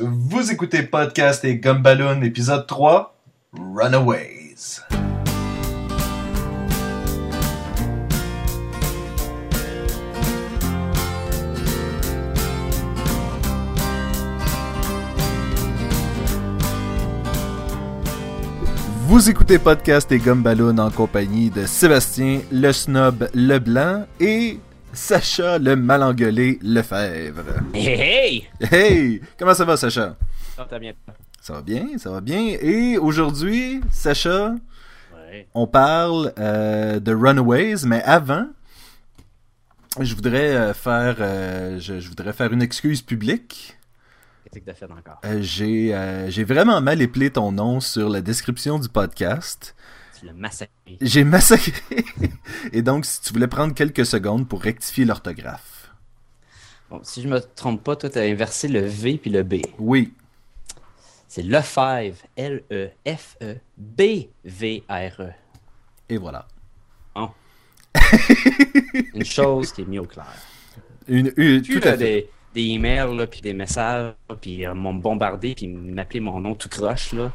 Vous écoutez Podcast et Gumballoon, épisode 3, Runaways. Vous écoutez Podcast et Gumballoon en compagnie de Sébastien, le snob Leblanc et Sacha, le malengueulé Lefebvre. Hey, hey! Hey! Comment ça va, Sacha? Ça va bien. Ça va bien, ça va bien. Et aujourd'hui, Sacha, Ouais. on parle euh, de Runaways, mais avant, je voudrais euh, faire, euh, je, je voudrais faire une excuse publique. Qu'est-ce que t'as fait encore? Euh, j'ai, j'ai vraiment mal épelé ton nom sur la description du podcast. Tu l'as massacré. J'ai massacré. Et donc, si tu voulais prendre quelques secondes pour rectifier l'orthographe. Bon, si je me trompe pas, toi, t'as inversé le V puis le B. Oui, C'est Lefebvre. E L-E-F-E-B-V-R-E. et voilà. Une chose qui est mise au clair. Une, une- Tu tout à as fait. des, des emails, là, puis des messages, puis euh, m'ont bombardé, puis m'appeler mon nom tout croche, là.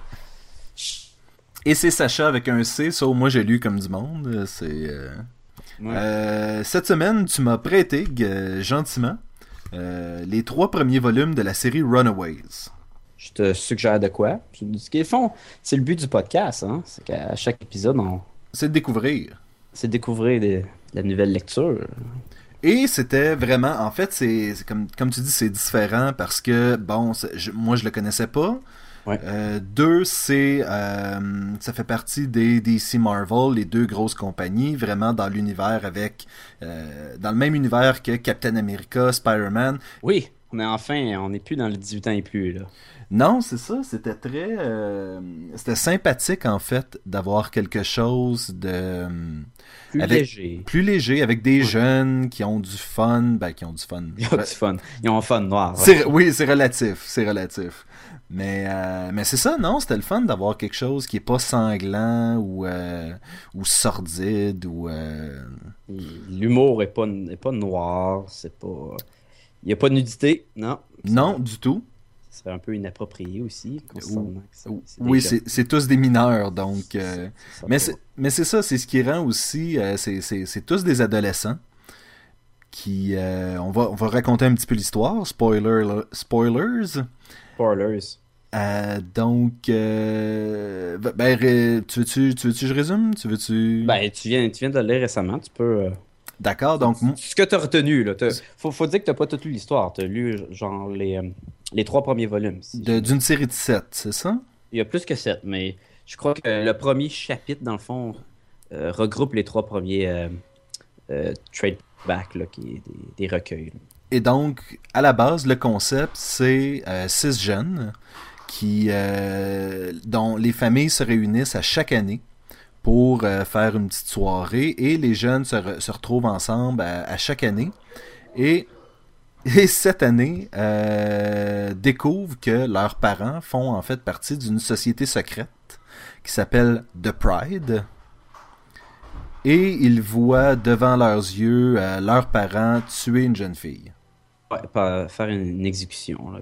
Et c'est Sacha avec un C, au moins j'ai lu comme du monde. C'est. euh, Ouais. Euh, cette semaine, tu m'as prêté euh, gentiment euh, les trois premiers volumes de la série Runaways. Je te suggère de quoi? Ce qu'ils font, c'est le but du podcast, hein? C'est qu'à chaque épisode, on C'est de découvrir. c'est découvrir des- de la nouvelle lecture. Et c'était vraiment, en fait, c'est comme, comme tu dis, c'est différent parce que, bon, je- moi je le connaissais pas. Ouais. Euh, deux, c'est, euh, ça fait partie des DC Marvel, les deux grosses compagnies, vraiment dans l'univers avec, euh, dans le même univers que Captain America, Spider-Man. Oui, on est enfin, on n'est plus dans le 18 ans et plus, là. Non, c'est ça, c'était très, euh, c'était sympathique en fait d'avoir quelque chose de Plus Avec- léger. plus léger avec des Ouais. jeunes qui ont du fun, ben qui ont du fun. Ils ont du fun. Ils ont un fun noir. ouais. Oui, c'est relatif, c'est relatif. Mais, euh, mais c'est ça, non, c'était le fun d'avoir quelque chose qui est pas sanglant ou, euh, ou sordide ou... euh, L'humour est pas, est pas noir, c'est pas... Il n'y a pas de nudité, non. Non, du tout. Ça serait un peu inapproprié aussi, concernant que c'est Oui, c'est c'est tous des mineurs, donc... euh, mais c'est mais c'est ça, c'est ce qui rend aussi... euh, c'est- c'est c'est tous des adolescents qui... euh, on, va, on va raconter un petit peu l'histoire, spoiler, spoilers. Spoilers. Euh, donc, euh, ben, ré- tu veux-tu tu veux-tu que je résume? Tu veux-tu... Ben, tu viens, tu viens de le lire récemment, tu peux... euh, D'accord, donc... Ce que tu as retenu, là. Faut, faut dire que tu pas toute lu l'histoire. Tu as lu, genre, les, les trois premiers volumes. si D'une série de sept, c'est ça? Il y a plus que sept, mais je crois que le premier chapitre, dans le fond, euh, regroupe les trois premiers euh, euh, trade back, là, qui est des, des recueils. là. Et donc, à la base, le concept, c'est six jeunes qui, dont les familles se réunissent à chaque année pour faire une petite soirée et les jeunes se, re- se retrouvent ensemble à, à chaque année. Et, et cette année, euh, découvrent que leurs parents font en fait partie d'une société secrète qui s'appelle The Pride. Et ils voient devant leurs yeux euh, leurs parents tuer une jeune fille. Ouais, pas faire une, une exécution. là.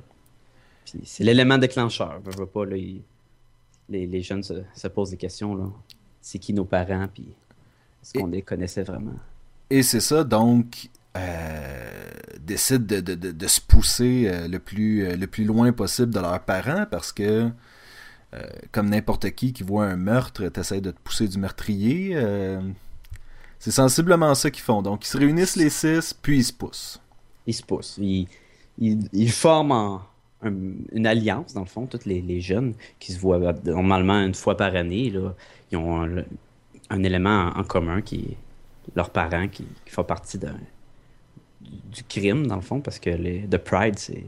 Puis c'est l'élément déclencheur. Je veux pas, là, ils- les, les jeunes se, se posent des questions. là. C'est qui nos parents, puis est-ce qu'on les connaissait vraiment? Et c'est ça, donc, euh, décident de, de- de- se pousser euh, le, plus, euh, le plus loin possible de leurs parents parce que, euh, comme n'importe qui qui voit un meurtre, t'essaies de te pousser du meurtrier. c'est sensiblement ça qu'ils font. Donc, ils se réunissent les six, puis ils se poussent. Ils se poussent. Ils, ils- ils forment en- un- une alliance, dans le fond, tous les, les jeunes qui se voient normalement une fois par année. Ils ont un, élément en, en commun qui est leurs parents qui, qui font partie d'un- du, crime, dans le fond, parce que les, The Pride, c'est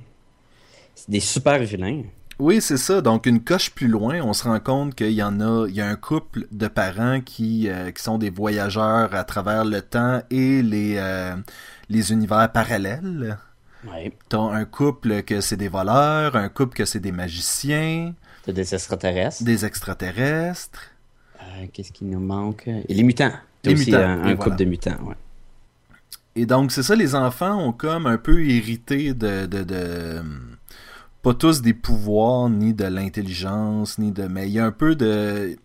des super vilains. Oui, c'est ça. Donc, une coche plus loin, on se rend compte qu'il y en a, il y a un couple de parents qui, euh, qui sont des voyageurs à travers le temps et les, euh, les univers parallèles. Ouais. T'as un couple que c'est des voleurs, un couple que c'est des magiciens, T'as des extraterrestres. des extraterrestres. Euh, Qu'est-ce qui nous manque? Et les mutants. T'as aussi mutants, un, voilà. couple de mutants, ouais. Et donc, c'est ça, les enfants ont comme un peu hérité de... de, de pas tous des pouvoirs, ni de l'intelligence, ni de. Mais il y a un peu de.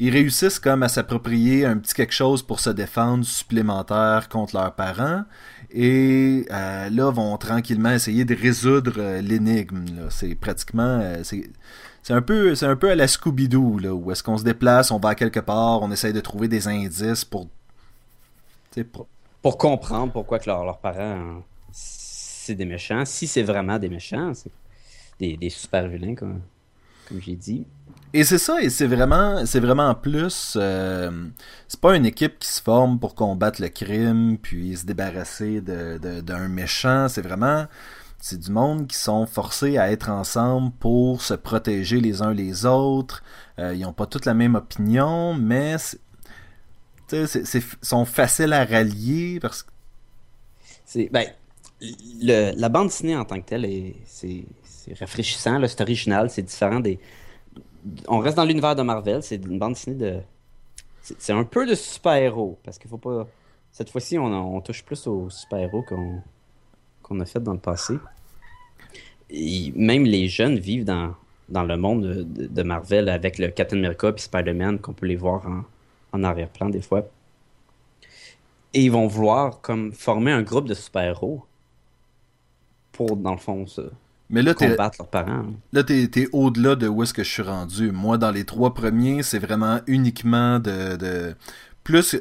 Ils réussissent comme à s'approprier un petit quelque chose pour se défendre supplémentaire contre leurs parents. Et euh, là, vont tranquillement essayer de résoudre euh, l'énigme. C'est pratiquement. Euh, c'est un peu un peu à la Scooby-Doo là où est-ce qu'on se déplace, on va à quelque part, on essaye de trouver des indices pour pour, pour comprendre pourquoi que leurs parents c'est des méchants, si c'est vraiment des méchants, c'est des, des, super vilains comme, j'ai dit. Et c'est ça, et c'est vraiment, c'est vraiment plus, euh, c'est pas une équipe qui se forme pour combattre le crime puis se débarrasser d'un méchant. C'est vraiment, c'est du monde qui sont forcés à être ensemble pour se protéger les uns les autres. Euh, ils ont pas toutes la même opinion, mais c'est, sont faciles à rallier parce que. C'est, ben, le, la bande dessinée en tant que telle, c'est, rafraîchissant, c'est original, c'est différent des. On reste dans l'univers de Marvel, c'est une bande dessinée de. C'est, un peu de super-héros, parce qu'il faut pas. Cette fois-ci, on, touche plus aux super-héros qu'on, a fait dans le passé. Et même les jeunes vivent dans, dans le monde de, Marvel avec le Captain America et Spider-Man qu'on peut les voir en, en arrière-plan des fois. Et ils vont vouloir comme former un groupe de super-héros pour, dans le fond, se mais là, combattre leurs parents. Là, t'es es, au-delà de où est-ce que je suis rendu. Moi, dans les trois premiers, c'est vraiment uniquement de, de... Plus,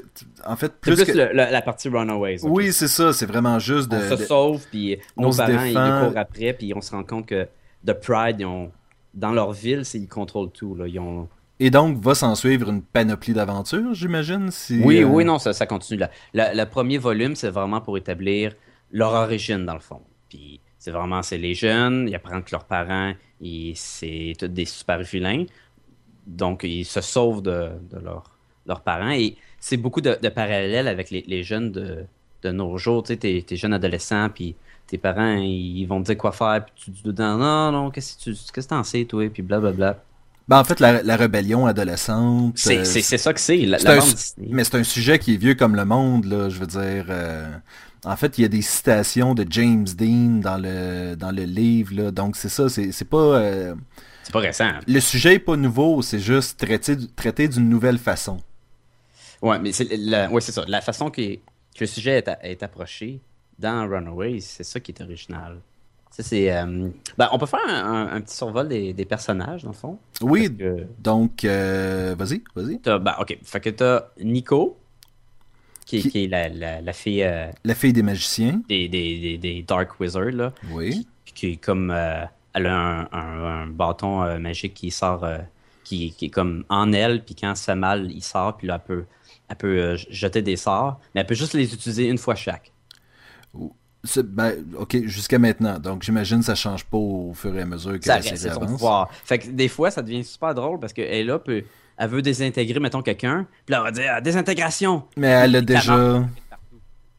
en fait, plus, plus la, partie Runaways. Oui, c'est ça. C'est vraiment juste de. On se sauve, puis nos parents, ils courent après, puis on se rend compte que The Pride, ils ont, dans leur ville, ils contrôlent tout. Là. Ils ont, et donc, va s'en suivre une panoplie d'aventures, j'imagine? Si, oui, euh, oui, non, ça, ça continue. là. le premier volume, c'est vraiment pour établir leur origine, dans le fond. Puis, c'est vraiment, c'est les jeunes, ils apprennent que leurs parents, c'est tous des super vilains. Donc, ils se sauvent de, de leurs parents. Et c'est beaucoup de, parallèles avec les, jeunes de, de, nos jours. Tu sais, t'es, es jeune adolescent, puis tes parents, ils vont te dire quoi faire, puis tu dis dedans, non, non, qu'est-ce que tu qu'est-ce que t'en sais, toi, puis blablabla. Ben, en fait, la, la rébellion adolescente. C'est euh, ça que c'est, la, Mais c'est un sujet qui est vieux comme le monde, là, je veux dire. Euh, en fait, il y a des citations de James Dean dans le, dans le livre, là, donc c'est ça, c'est pas. Euh, c'est pas récent. Le sujet est pas nouveau, c'est juste traité, traité d'une nouvelle façon. Ouais, mais c'est ouais, ça. La façon que, que le sujet est, est approché dans Runaways, c'est ça qui est original. C'est, euh, ben, on peut faire un, petit survol des, personnages, dans le fond. Oui, donc, euh, vas-y, vas-y. Ben, ok, fait que t'as Nico, qui, est la, la, fille... Euh, la fille des magiciens. Des, des, des, Dark Wizards, là. Oui. Qui, est comme... elle a un, bâton magique qui sort... Qui, qui, est comme en elle, puis quand ça mal, il sort, puis là, elle peut, elle peut jeter des sorts, mais elle peut juste les utiliser une fois chaque. Ben, ok, jusqu'à maintenant. Donc j'imagine que ça change pas au fur et à mesure que ça reste son pouvoir. Fait que des fois, ça devient super drôle parce qu'elle là, peut, elle veut désintégrer, mettons, quelqu'un. Puis là, on va dire ah, désintégration. Mais elle a déjà.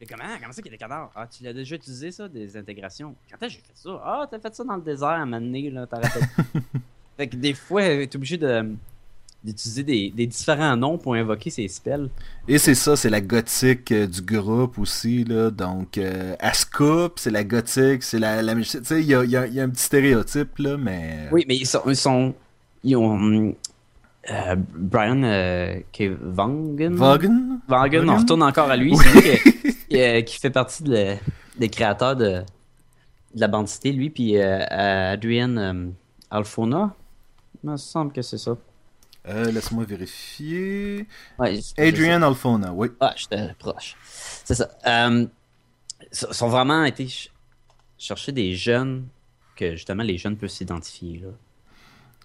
Comment, comment ça qu'il y a des cadavres? Ah, tu l'as déjà utilisé ça, des intégrations? Quand est-ce que j'ai fait ça? Ah, t'as fait ça dans le désert à un moment donné, là, fait que des fois, t'es obligé de d'utiliser des, des, différents noms pour invoquer ces spells. Et c'est ça, c'est la gothique euh, du groupe aussi, là. Donc, euh, c'est la gothique, c'est la, la... Tu sais, il y a, y, a, y a, un petit stéréotype, là, mais... Oui, mais ils sont... Ils, sont, ils ont... Euh, Brian euh, Vaughan. Vaughan? Vaughan, on retourne encore à lui. C'est lui qui, fait partie de des créateurs de, de la bandité, lui, puis Adrian Alfona. Il me semble que c'est ça. Euh, laisse-moi vérifier. Adrian Alfona, oui. Ah, j'étais proche. C'est ça. Euh, ils sont vraiment été chercher des jeunes que justement les jeunes peuvent s'identifier.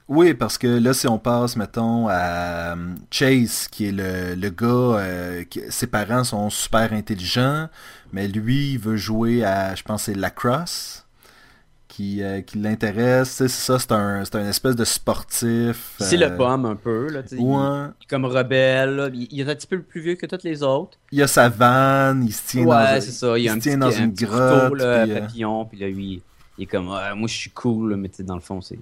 Oui, parce que là, si on passe, mettons, à euh, Chase, qui est le, le gars, ses parents sont super intelligents, mais lui, il veut jouer à, je pense, c'est lacrosse qui, euh, qui l'intéresse. C'est ça, c'est un, un, espèce de sportif. C'est le euh, pomme un peu. Là, il, est comme rebelle. Il, est un petit peu plus vieux que tous les autres. Il a sa vanne, il se tient ouais, dans, ça. Il, il se tient dans une grotte. Couteau, là, puis, euh, papillon, puis là, lui, il est comme moi je suis cool, mais dans le fond, c'est.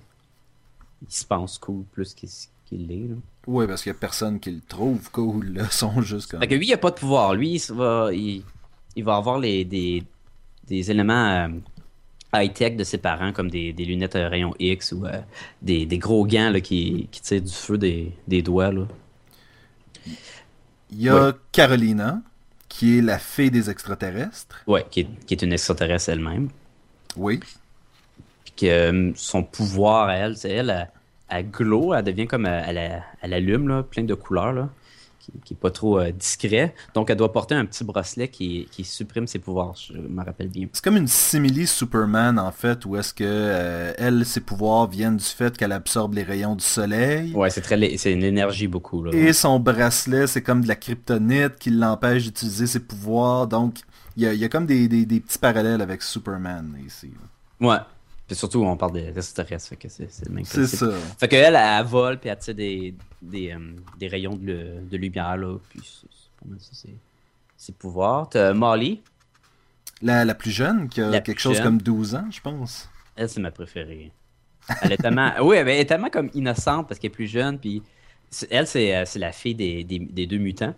Il se pense cool plus qu'il l'est. Oui, parce qu'il n'y a personne qui le trouve cool. Là. Ils sont juste comme. Fait que lui, il n'a pas de pouvoir. Lui, il va, il, va avoir les, des, des éléments high-tech de ses parents, comme des, des lunettes à rayon X ou euh, des, des gros gants là, qui, qui tirent du feu des, des doigts. Là. Il y a Carolina, qui est la fée des extraterrestres. Ouais, qui est, qui est une extraterrestre elle-même. Oui. Puis que euh, son pouvoir à elle, c'est elle, elle, elle glow, elle devient comme, euh, elle, elle, elle allume, là, plein de couleurs, là, qui, qui est pas trop euh, discret. Donc, elle doit porter un petit bracelet qui, qui supprime ses pouvoirs, je me rappelle bien. C'est comme une simili Superman en fait, où est-ce que euh, elle, ses pouvoirs viennent du fait qu'elle absorbe les rayons du soleil. Ouais, c'est très, lé- c'est une énergie beaucoup, là. Et son bracelet, c'est comme de la kryptonite qui l'empêche d'utiliser ses pouvoirs. Donc, il y a, y a comme des, des- des petits parallèles avec Superman ici. Ouais. Puis surtout, on parle des extraterrestres, fait que c'est le même C'est ça. Fait qu'elle, elle, elle vole, puis elle tire des, des, euh, des rayons de, le- de lumière, là. Puis c'est mal ça, c'est ses pouvoirs. T'as Molly, La, la plus jeune, qui a La quelque chose jeune. comme 12 ans, je pense. elle, c'est ma préférée. Elle est tellement... oui, elle est tellement comme innocente parce qu'elle est plus jeune, puis elle, c'est euh, c'est la fille des, des, des deux mutants.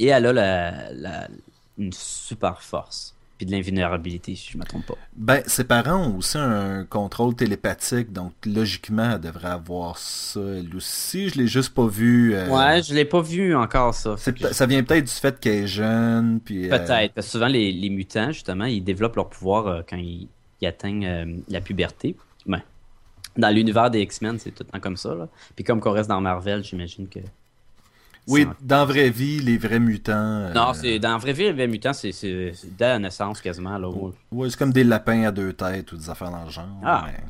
Et elle a la, la- une super force. Puis de l'invulnérabilité, si je me trompe pas. Ben, ses parents ont aussi un contrôle télépathique, donc logiquement, elle devrait avoir ça elle aussi. Je l'ai juste pas vu. euh, Ouais, je l'ai pas vu encore, ça. ça vient peut-être du fait qu'elle est jeune, puis... euh, Peut-être, parce que souvent les, les mutants, justement, ils développent leur pouvoir euh, quand ils, ils atteignent la puberté. Ouais. Dans l'univers des X-Men, c'est tout le temps comme ça. Là. Puis comme qu'on reste dans Marvel, j'imagine que. Oui, dans la vraie vie, les vrais mutants... euh, Non, c'est dans la vraie vie, les mutants, c'est dès la naissance quasiment. Là, où- Ouais, c'est comme des lapins à deux têtes ou des affaires dans le genre. Ah. Mais...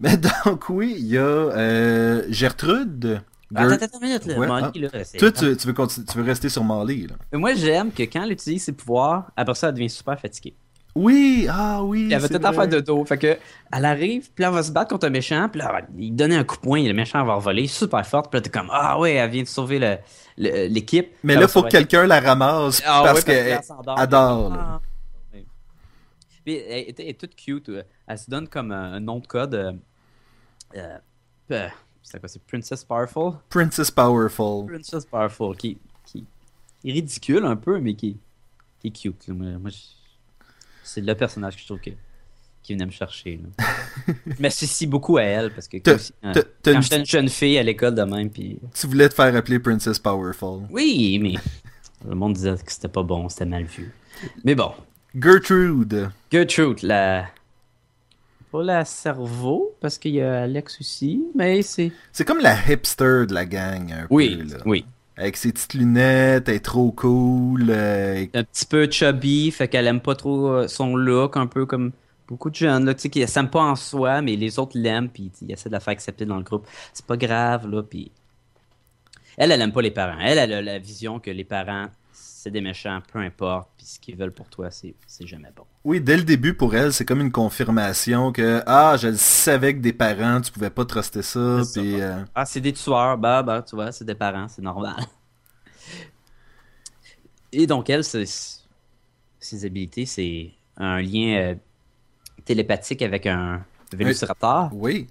mais donc, oui, il y a euh, Gertrude. Attends, attends minute, là. Ouais, Molly, ah. là, Toi, tu, tu veux continu- tu veux rester sur Marley, là. Moi, j'aime que quand elle utilise ses pouvoirs, après ça, elle devient super fatiguée. Oui, ah oui. Elle va c'est tout le temps vrai. faire de dos. Fait que, elle arrive, puis là, elle va se battre contre un méchant, puis là, il donne un coup de poing, le méchant va voler super forte, puis là, t'es comme, ah ouais, elle vient de sauver le- l'équipe. Mais là, faut que quelqu'un la ramasse Ah parce ouais, qu'elle adore. Ah. Puis elle, est toute cute. euh, Elle se donne comme un, un nom de code. euh, euh, c'est quoi, c'est Princess Powerful? Princess Powerful. Princess Powerful, qui, qui est ridicule un peu, mais qui, qui est cute. moi, je- c'est le personnage que je trouve que, qui venait me chercher. là. je m'associe beaucoup à elle parce que euh, quand une- j'étais une jeune fille à l'école de même, puis Tu voulais te faire appeler Princess Powerful. oui, mais le monde disait que c'était pas bon, c'était mal vu. Mais bon, Gertrude. Gertrude, la. Pas la cerveau, parce qu'il y a Alex aussi, mais c'est. C'est comme la hipster de la gang, un Oui, peu, là. oui. Avec ses petites lunettes, elle est trop cool. euh, Un petit peu chubby, fait qu'elle aime pas trop euh, son look, un peu comme beaucoup de jeunes, là, tu sais, qui s'aiment pas en soi, mais les autres l'aiment, puis ils essaient de la faire accepter dans le groupe. C'est pas grave, là, puis. Elle, elle aime pas les parents. Elle, elle a la vision que les parents, c'est des méchants, peu importe, puis ce qu'ils veulent pour toi, c'est jamais bon. Oui, dès le début, pour elle, c'est comme une confirmation que Ah, je le savais que des parents, tu pouvais pas truster ça. Puis, euh, Ah, c'est des tueurs, bah, bah, tu vois, c'est des parents, c'est normal. Et donc, elle, ses habilités, c'est un lien euh, télépathique avec un Vélociraptor, oui.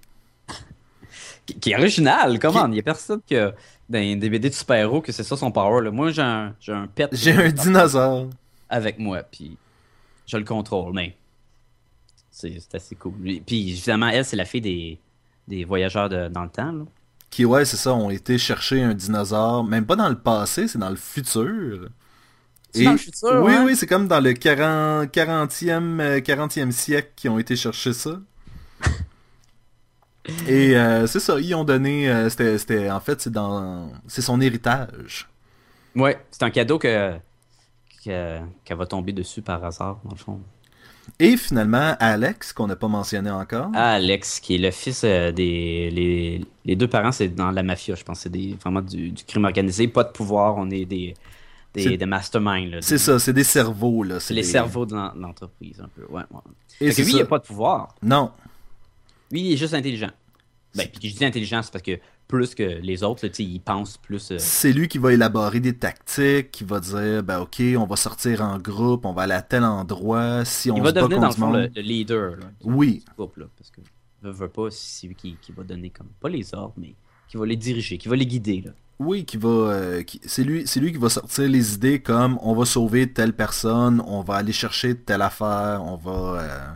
qui, qui est original, comment? Il y a personne qui a, dans des BD de super-héros, que c'est ça son power. là. Moi, j'ai un, j'ai un pet J'ai un dinosaure. avec moi, puis je le contrôle, mais c'est c'est assez cool. Puis, évidemment, elle, c'est la fille des, des voyageurs de- dans le temps, là. Qui, ouais, c'est ça, ont été chercher un dinosaure, même pas dans le passé, c'est dans le futur. C'est dans le futur, Oui, ouais? oui, c'est comme dans le 40, 40e, euh, 40e siècle qu'ils ont été chercher ça. Et euh, c'est ça, ils ont donné. euh, c'était, c'était- en fait, c'est dans, c'est son héritage. Ouais, c'est un cadeau que que- qu'elle va tomber dessus par hasard, dans le fond. Et finalement, Alex, qu'on n'a pas mentionné encore. Alex, qui est le fils euh, des. Les, les deux parents, c'est dans la mafia, je pense. C'est des- vraiment du, du crime organisé. Pas de pouvoir, on est des, des, des masterminds. c'est ça, c'est des cerveaux là. C'est les des- cerveaux de l'en- l'entreprise, un peu. Ouais, ouais. Et que lui, ça. il n'a pas de pouvoir. Non, Lui, il est juste intelligent. Ben, puis je dis intelligent, c'est parce que plus que les autres, là, tu sais, il pense plus. euh, c'est lui qui va élaborer des tactiques, qui va dire, ben ok, on va sortir en groupe, on va aller à tel endroit, si on il va devenir, dans le fond, le, leader là, Oui, groupe. Là, parce que veut, veut pas, c'est lui qui, qui va donner comme. Pas les ordres, mais qui va les diriger, qui va les guider. Là. oui, qui va, euh, qui- c'est lui, c'est lui qui va sortir les idées comme, on va sauver telle personne, on va aller chercher telle affaire, on va, euh,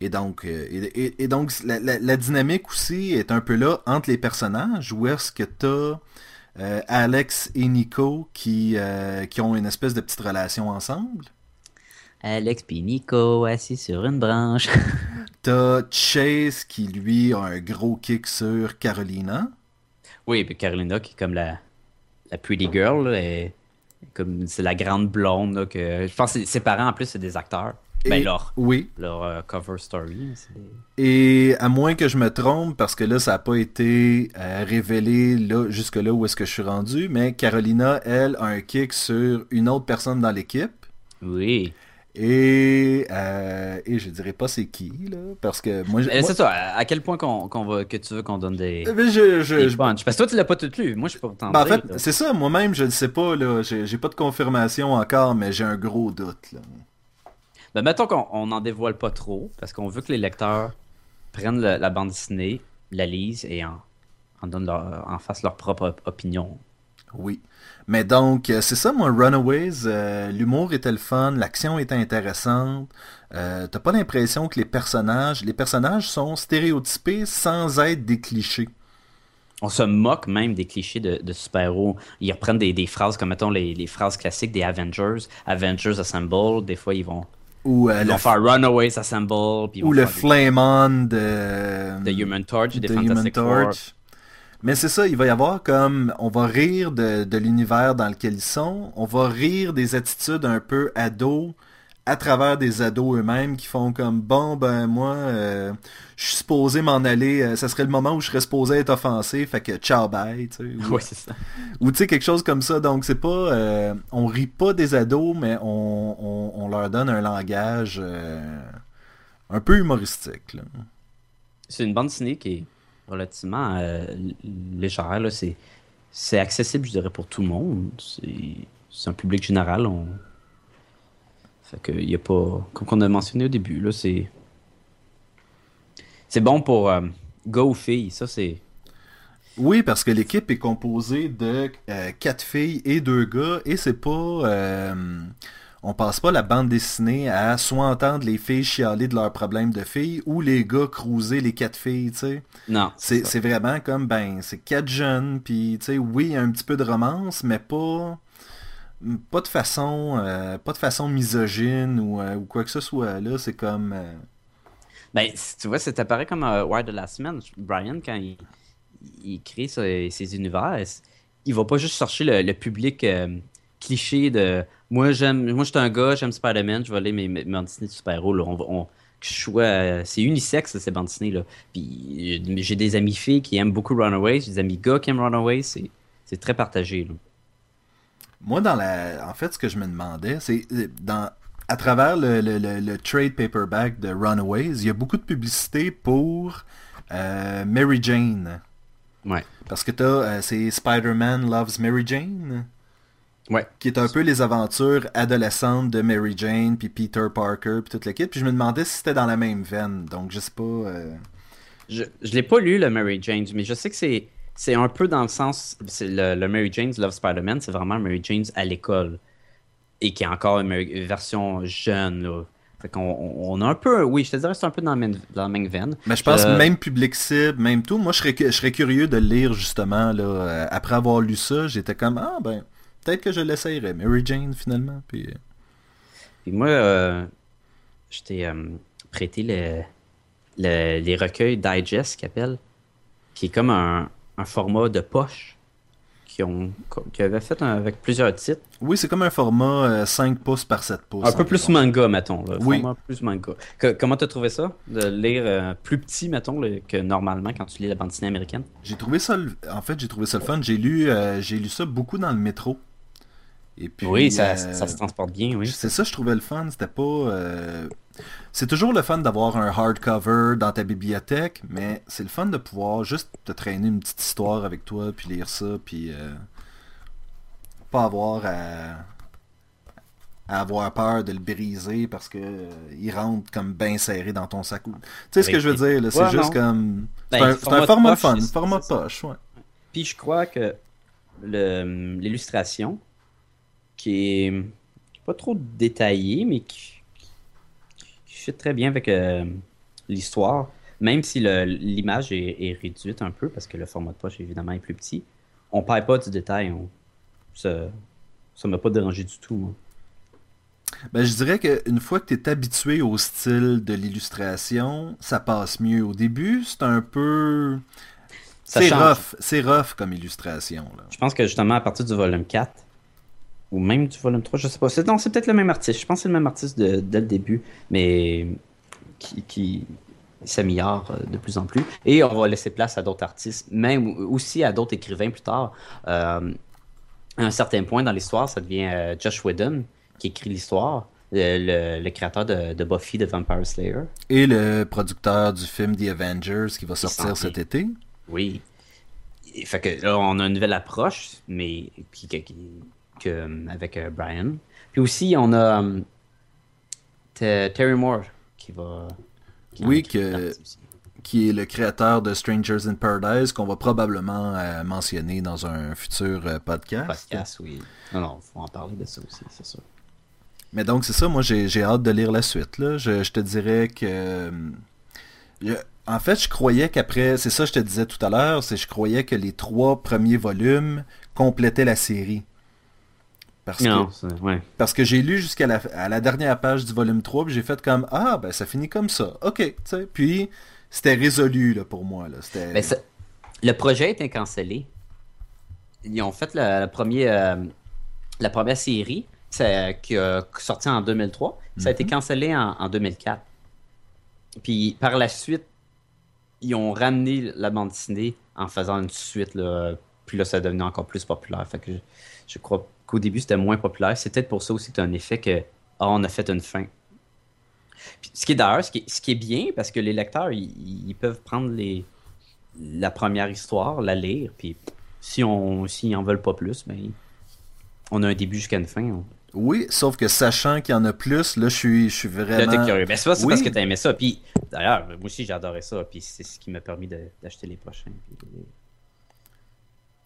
Et donc, euh, et, et, donc la, la, la, dynamique aussi est un peu là entre les personnages, où est-ce que t'as euh, Alex et Nico qui, euh, qui ont une espèce de petite relation ensemble. Alex et Nico assis sur une branche. T'as Chase qui lui a un gros kick sur Carolina. Oui, puis Carolina qui est comme la, la pretty girl, et comme c'est la grande blonde là, que je pense que ses parents en plus c'est des acteurs. Ben, leur, oui. leur euh, cover story. Et à moins que je me trompe, parce que là, ça n'a pas été euh, révélé là, jusque là où est-ce que je suis rendu, mais Carolina, elle, a un kick sur une autre personne dans l'équipe. Oui. Et, euh, et je dirais pas c'est qui, là, parce que moi... C'est ça, à quel point qu'on, va, que tu veux qu'on donne des, mais je, je, des Parce que toi, tu l'as pas tout lu, moi je suis pas ben, En fait, c'est ça, moi-même, je ne sais pas, là, j'ai, j'ai pas de confirmation encore, mais j'ai un gros doute, là. Ben, mettons qu'on n'en dévoile pas trop, parce qu'on veut que les lecteurs prennent la bande dessinée, la lisent et en, en, donnent leur, en fassent leur propre opinion. Oui. Mais donc, euh, c'est ça, moi, Runaways, euh, l'humour était le fun, l'action était intéressante. Euh, T'as pas l'impression que les personnages, les personnages sont stéréotypés sans être des clichés. On se moque même des clichés de, de super-héros. Ils reprennent des, des, phrases comme, mettons, les, les, phrases classiques des Avengers. Avengers Assemble, des fois, ils vont ou euh, le faire Runaways Assemble. ou le Flame On de, de Human Torch, de Human Torch. Mais c'est ça, il va y avoir comme, on va rire de, de l'univers dans lequel ils sont, on va rire des attitudes un peu ados à travers des ados eux-mêmes qui font comme bon ben moi euh, je suis supposé m'en aller euh, ça serait le moment où je serais supposé être offensé fait que ciao bye tu sais ou, c'est ça. ou tu sais quelque chose comme ça. Donc c'est pas euh, on rit pas des ados mais on, on, on leur donne un langage un peu humoristique c'est une bande dessinée qui est relativement légère là. C'est c'est accessible je dirais pour tout le monde. C'est un public général on fait que il y a pas. Comme on a mentionné au début, là, c'est. C'est bon pour euh, gars ou filles, ça c'est. Oui, parce que l'équipe est composée de euh, quatre filles et deux gars, et c'est pas. Euh, on passe pas la bande dessinée à soit entendre les filles chialer de leurs problèmes de filles ou les gars cruiser les quatre filles, tu sais. Non. C'est vraiment comme, ben, c'est quatre jeunes, puis, tu sais, oui, il y a un petit peu de romance, mais pas pas de façon euh, pas de façon misogyne ou, euh, ou, quoi que ce soit là c'est comme euh... ben tu vois c'est apparu comme Wire de la semaine. Brian quand il, crée ses, univers il va pas juste chercher le, public cliché de moi j'aime moi je suis un gars j'aime Spider-Man je vais aller mes, mes bandes de super-héros on, c'est unisexe ces bandes dessinées là. Puis j'ai des amis filles qui aiment beaucoup Runaways des amis gars qui aiment Runaways c'est très partagé. Moi, dans la. En fait, ce que je me demandais, c'est dans. À travers le, le, le, trade paperback de Runaways, il y a beaucoup de publicité pour euh, Mary Jane. Ouais. Parce que t'as, euh, c'est Spider-Man Loves Mary Jane. Ouais. Qui est un peu les aventures adolescentes de Mary Jane, puis Peter Parker, puis toute l'équipe. Puis je me demandais si c'était dans la même veine. Donc, je sais pas. Euh... Je, je l'ai pas lu, le Mary Jane, mais je sais que c'est c'est un peu dans le sens, le, le, Mary Jane's Love Spider-Man, c'est vraiment Mary Jane's à l'école. Et qui est encore une, version jeune, là. Fait qu'on on a un peu, oui, je te dirais c'est un peu dans la, même, dans la même veine. Mais je pense euh, même public cible, même tout. Moi, je serais, je serais curieux de le lire justement, là. Euh, après avoir lu ça, j'étais comme, ah ben, peut-être que je l'essayerais. Mary Jane, finalement. Puis, euh. puis moi, euh, je t'ai prêté le, le, les recueils Digest, qui appelle, qui est comme un, un format de poche qui, ont, qui avait fait avec plusieurs titres. Oui, c'est comme un format 5 euh, pouces par 7 pouces. Un peu plus manga, mettons. Là. Oui. Format plus manga. comment t'as trouvé ça De lire euh, plus petit, mettons, que normalement quand tu lis la bande dessinée américaine? J'ai trouvé ça. En fait, j'ai trouvé ça le fun. J'ai lu, euh, j'ai lu ça beaucoup dans le métro. Et puis, oui, ça, ça, se transporte bien, oui. C'est ça, je trouvais le fun. C'était pas. C'est toujours le fun d'avoir un hardcover dans ta bibliothèque, mais c'est le fun de pouvoir juste te traîner une petite histoire avec toi, puis lire ça, puis euh, pas avoir à, avoir peur de le briser parce que euh, il rentre comme bien serré dans ton sac. Tu sais ce que je veux dire, c'est juste comme... Ben, c'est un, format fun, un format poche, ouais. Puis je crois que l'illustration, qui est pas trop détaillée, mais qui très bien avec, euh, l'histoire, même si l'image est, réduite un peu, parce que le format de poche, évidemment, est plus petit, on perd pas du détail. ça ne m'a pas dérangé du tout. Ben, je dirais qu'une fois que tu es habitué au style de l'illustration, ça passe mieux. Au début, c'est un peu... C'est rough, c'est rough comme illustration. Je pense que justement, à partir du volume 4, ou même du volume 3, je sais pas. C'est, non, c'est peut-être le même artiste. Je pense que c'est le même artiste de, dès le début, mais qui, qui s'améliore euh, de plus en plus. Et on va laisser place à d'autres artistes, même aussi à d'autres écrivains plus tard. Euh, à un certain point dans l'histoire, ça devient euh, Josh Whedon qui écrit l'histoire. Le, créateur de, Buffy de Vampire Slayer. Et le producteur du film The Avengers qui va sortir cet été. Oui. fait que là, on a une nouvelle approche, mais qui, que, avec Brian. Puis aussi, on a Terry Moore qui va oui, que, qui est le créateur de Strangers in Paradise, qu'on va probablement euh, mentionner dans un futur euh, podcast. Podcast, oui. Non, non, faut en parler de ça aussi, c'est sûr. Mais donc, c'est ça, moi, j'ai hâte de lire la suite. Là. Je, te dirais que... Euh, en fait, je croyais qu'après... C'est ça je te disais tout à l'heure, c'est je croyais que les trois premiers volumes complétaient la série. Parce que, parce que j'ai lu jusqu'à la, à la dernière page du volume 3, puis j'ai fait comme Ah, ben ça finit comme ça. OK, tu sais. Puis c'était résolu là, pour moi. Là. Ben, le projet était cancellé. Ils ont fait la, premier, euh, la première série qui a sorti en 2003. Ça a été mhm. cancellé en, 2004. Puis par la suite, ils ont ramené la bande dessinée en faisant une suite. Là, puis là, ça est devenu encore plus populaire. Fait que je, je crois qu'au début, c'était moins populaire. C'est peut-être pour ça aussi que tu as un effet que ah, on a fait une fin. ce qui est d'ailleurs, ce, qui est bien, parce que les lecteurs, ils, peuvent prendre les, la première histoire, la lire, puis si on s'ils en veulent pas plus, ben, on a un début jusqu'à une fin. Oui, sauf que sachant qu'il y en a plus, là, je suis, je suis vraiment. Là, curieux. Ben, c'est parce que tu aimé ça. Puis, d'ailleurs, moi aussi, j'adorais ça. Puis, c'est ce qui m'a permis d'acheter les prochains.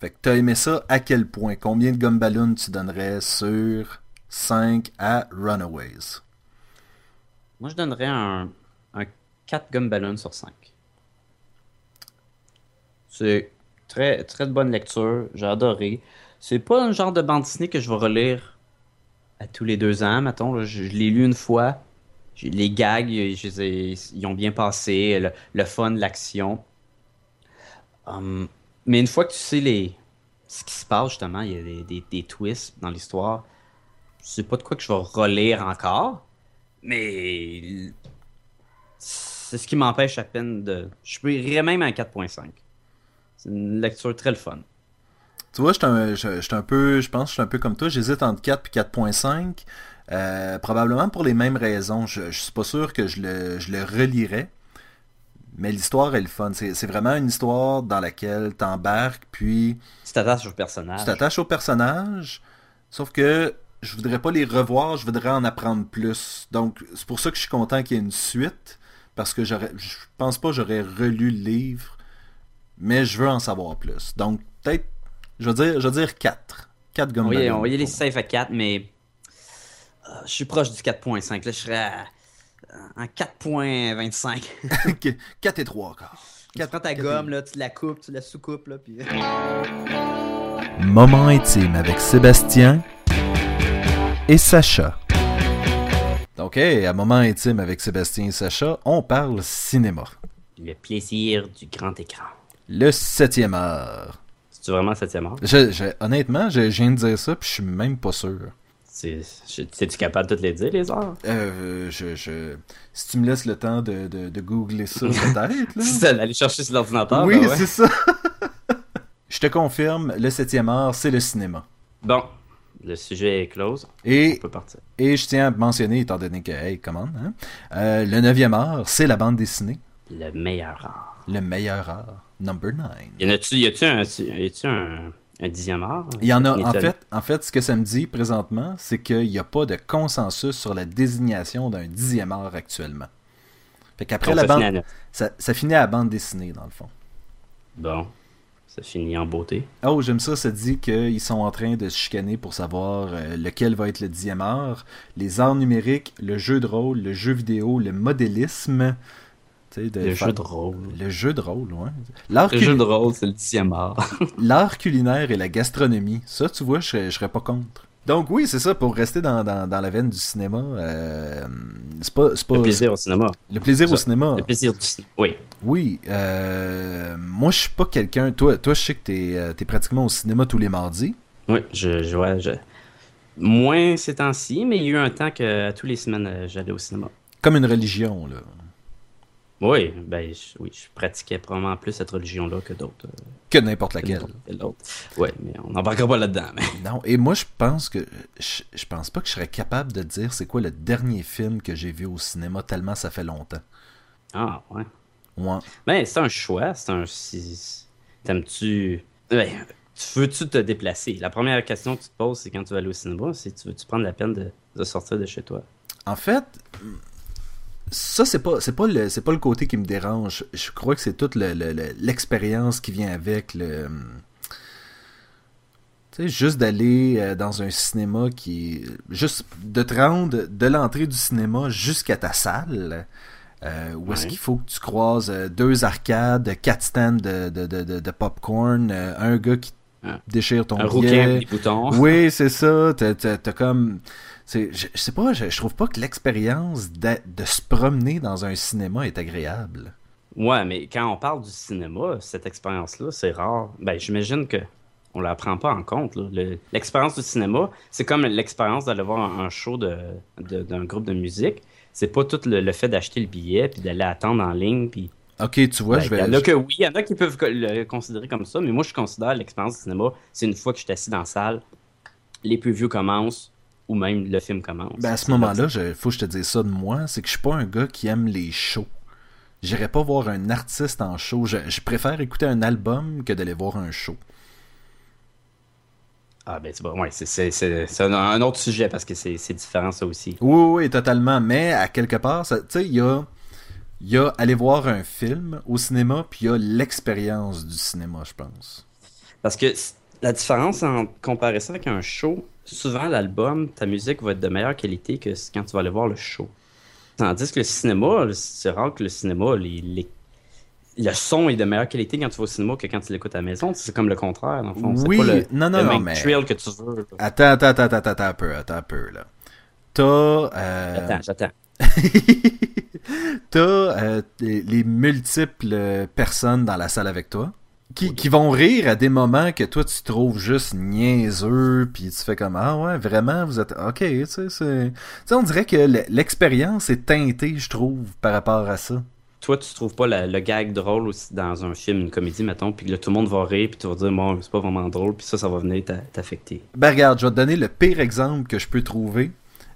Fait que t'as aimé ça à quel point? Combien de gumballoons tu donnerais sur 5 à Runaways? Moi, je donnerais un, 4 gumballoons sur 5. C'est très, très bonne lecture. J'ai adoré. C'est pas un genre de bande dessinée que je vais relire à tous les deux ans, mettons. Je, l'ai lu une fois. Les gags, ils ont bien passé. Le, fun, l'action. Hum, mais une fois que tu sais les ce qui se passe, justement, il y a des, des, twists dans l'histoire. Je sais pas de quoi que je vais relire encore, mais c'est ce qui m'empêche à peine de. Je peux même un 4.5. C'est une lecture très le fun. Tu vois, je suis un, peu, je pense, je suis un peu comme toi. J'hésite entre 4 et 4.5. Euh, probablement pour les mêmes raisons. Je, je suis pas sûr que je le, je le relirais. Mais l'histoire est le fun. C'est vraiment une histoire dans laquelle tu embarques, puis. Tu t'attaches au personnage. Tu t'attaches au personnage. Sauf que je voudrais pas les revoir, je voudrais en apprendre plus. Donc, c'est pour ça que je suis content qu'il y ait une suite. Parce que je pense pas que j'aurais relu le livre. Mais je veux en savoir plus. Donc, peut-être. Je veux dire, je veux dire 4. 4 gommes. Oui, on va y aller safe à 4, mais. Euh, je suis proche du 4.5. Là, je serais à en 4.25. 4 et 3 encore. Tu prends ta gomme, là, tu la coupes, tu la sous-coupes. Là, puis... Moment intime avec Sébastien et Sacha. Donc, à moment intime avec Sébastien et Sacha, on parle cinéma. Le plaisir du grand écran. Le septième art. C'est vraiment le septième art? honnêtement, je, viens de dire ça, puis je suis même pas sûr. C'est-tu capable de te les dire, les heures? Euh, je, je, Si tu me laisses le temps de, de, de googler ça, peut-être. c'est d'aller chercher sur l'ordinateur. Oui, ben c'est ça. je te confirme, le septième art, c'est le cinéma. Bon, le sujet est close. Et, On peut partir. Et je tiens à mentionner, étant donné que, hey, comment, hein, euh, le neuvième art, c'est la bande dessinée. Le meilleur art. Le meilleur art. Number nine. Y a-tu un, y a-tu un un dixième art. Il y en a. En fait, en fait, ce que ça me dit présentement, c'est qu'il n'y a pas de consensus sur la désignation d'un dixième art actuellement. Fait qu'après la bande. Ça, ça, finit à la bande dessinée, dans le fond. Bon. Ça finit en beauté. Oh, j'aime ça. Ça dit qu'ils sont en train de se chicaner pour savoir euh, lequel va être le dixième art. Les arts numériques, le jeu de rôle, le jeu vidéo, le modélisme. Le jeu de rôle. Le jeu de rôle, ouais. Le jeu de rôle, c'est le dixième art. L'art culinaire et la gastronomie. Ça, tu vois, je serais, serais pas contre. Donc oui, c'est ça, pour rester dans, la veine du cinéma, euh, c'est pas, Le plaisir au cinéma. Le plaisir au cinéma. Le plaisir du cinéma, oui. Oui, euh, moi je suis pas quelqu'un... Toi, toi, je sais que t'es euh, es pratiquement au cinéma tous les mardis. Oui, je, je, je... Moins ces temps-ci, mais il y a eu un temps que tous les semaines, j'allais au cinéma. Comme une religion, là. Oui, ben, je, oui, je pratiquais probablement plus cette religion-là que d'autres. Euh, que n'importe laquelle. Oui, mais on n'embarquera pas là-dedans. Non, et moi, je pense que. Je, je, pense pas que je serais capable de dire c'est quoi le dernier film que j'ai vu au cinéma tellement ça fait longtemps. Ah, ouais. Ouais. Ben, c'est un choix. C'est un. T'aimes-tu. Ben, tu veux-tu te déplacer? La première question que tu te poses, c'est quand tu vas aller au cinéma, c'est tu veux-tu prendre la peine de, de sortir de chez toi? En fait, ça c'est pas c'est pas le c'est pas le côté qui me dérange. Je crois que c'est toute l'expérience qui vient avec le tu sais juste d'aller euh, dans un cinéma qui juste de te rendre de l'entrée du cinéma jusqu'à ta salle. Euh, où est-ce qu'il faut que tu croises euh, deux arcades, quatre stands de, de, de, de popcorn, un gars qui ah. déchire ton un billet. boutons. Oui, c'est ça. T'as comme je, sais pas, je, trouve pas que l'expérience de, se promener dans un cinéma est agréable. Ouais, mais quand on parle du cinéma, cette expérience-là, c'est rare. Ben, j'imagine que on la prend pas en compte. L'expérience du cinéma, c'est comme l'expérience d'aller voir un, show d'un de, groupe de musique. C'est pas tout le, fait d'acheter le billet puis d'aller attendre en ligne puis. Ok, tu vois, ben, je vais. Il y en a que oui, il y en a qui peuvent le considérer comme ça, mais moi je considère l'expérience du cinéma, c'est une fois que je suis assis dans la salle, les plus vieux commencent, ou même le film commence. Ben à ce moment-là, il faut que je te dise ça de moi, c'est que je suis pas un gars qui aime les shows. J'irais pas voir un artiste en show. Je, préfère écouter un album que d'aller voir un show. Ah ben c'est bon, ouais, c'est un autre sujet parce que c'est différent ça aussi. Oui, oui, totalement. Mais à quelque part, tu sais, il y a, y a aller voir un film au cinéma, puis il y a l'expérience du cinéma, je pense. Parce que la différence en comparer ça avec un show, souvent l'album, ta musique va être de meilleure qualité que quand tu vas aller voir le show. Tandis que le cinéma, c'est rare que le cinéma, les, le son est de meilleure qualité quand tu vas au cinéma que quand tu l'écoutes à la maison. C'est comme le contraire, dans le fond. Oui, pas le, non, non, non, mais... que tu veux. Attends, attends, attends, attends, attends un peu, attends un peu, là. T'as... Euh... J'attends, j'attends. T'as euh, les multiples personnes dans la salle avec toi qui, vont rire à des moments que toi tu trouves juste niaiseux, puis tu fais comme ah ouais vraiment vous êtes ok tu sais c'est on dirait que l'expérience est teintée je trouve par rapport à ça. Toi tu trouves pas le gag drôle aussi dans un film une comédie mettons puis que tout le monde va rire puis tu vas dire bon c'est pas vraiment drôle puis ça ça va venir t'affecter. Ben regarde je vais te donner le pire exemple que je peux trouver.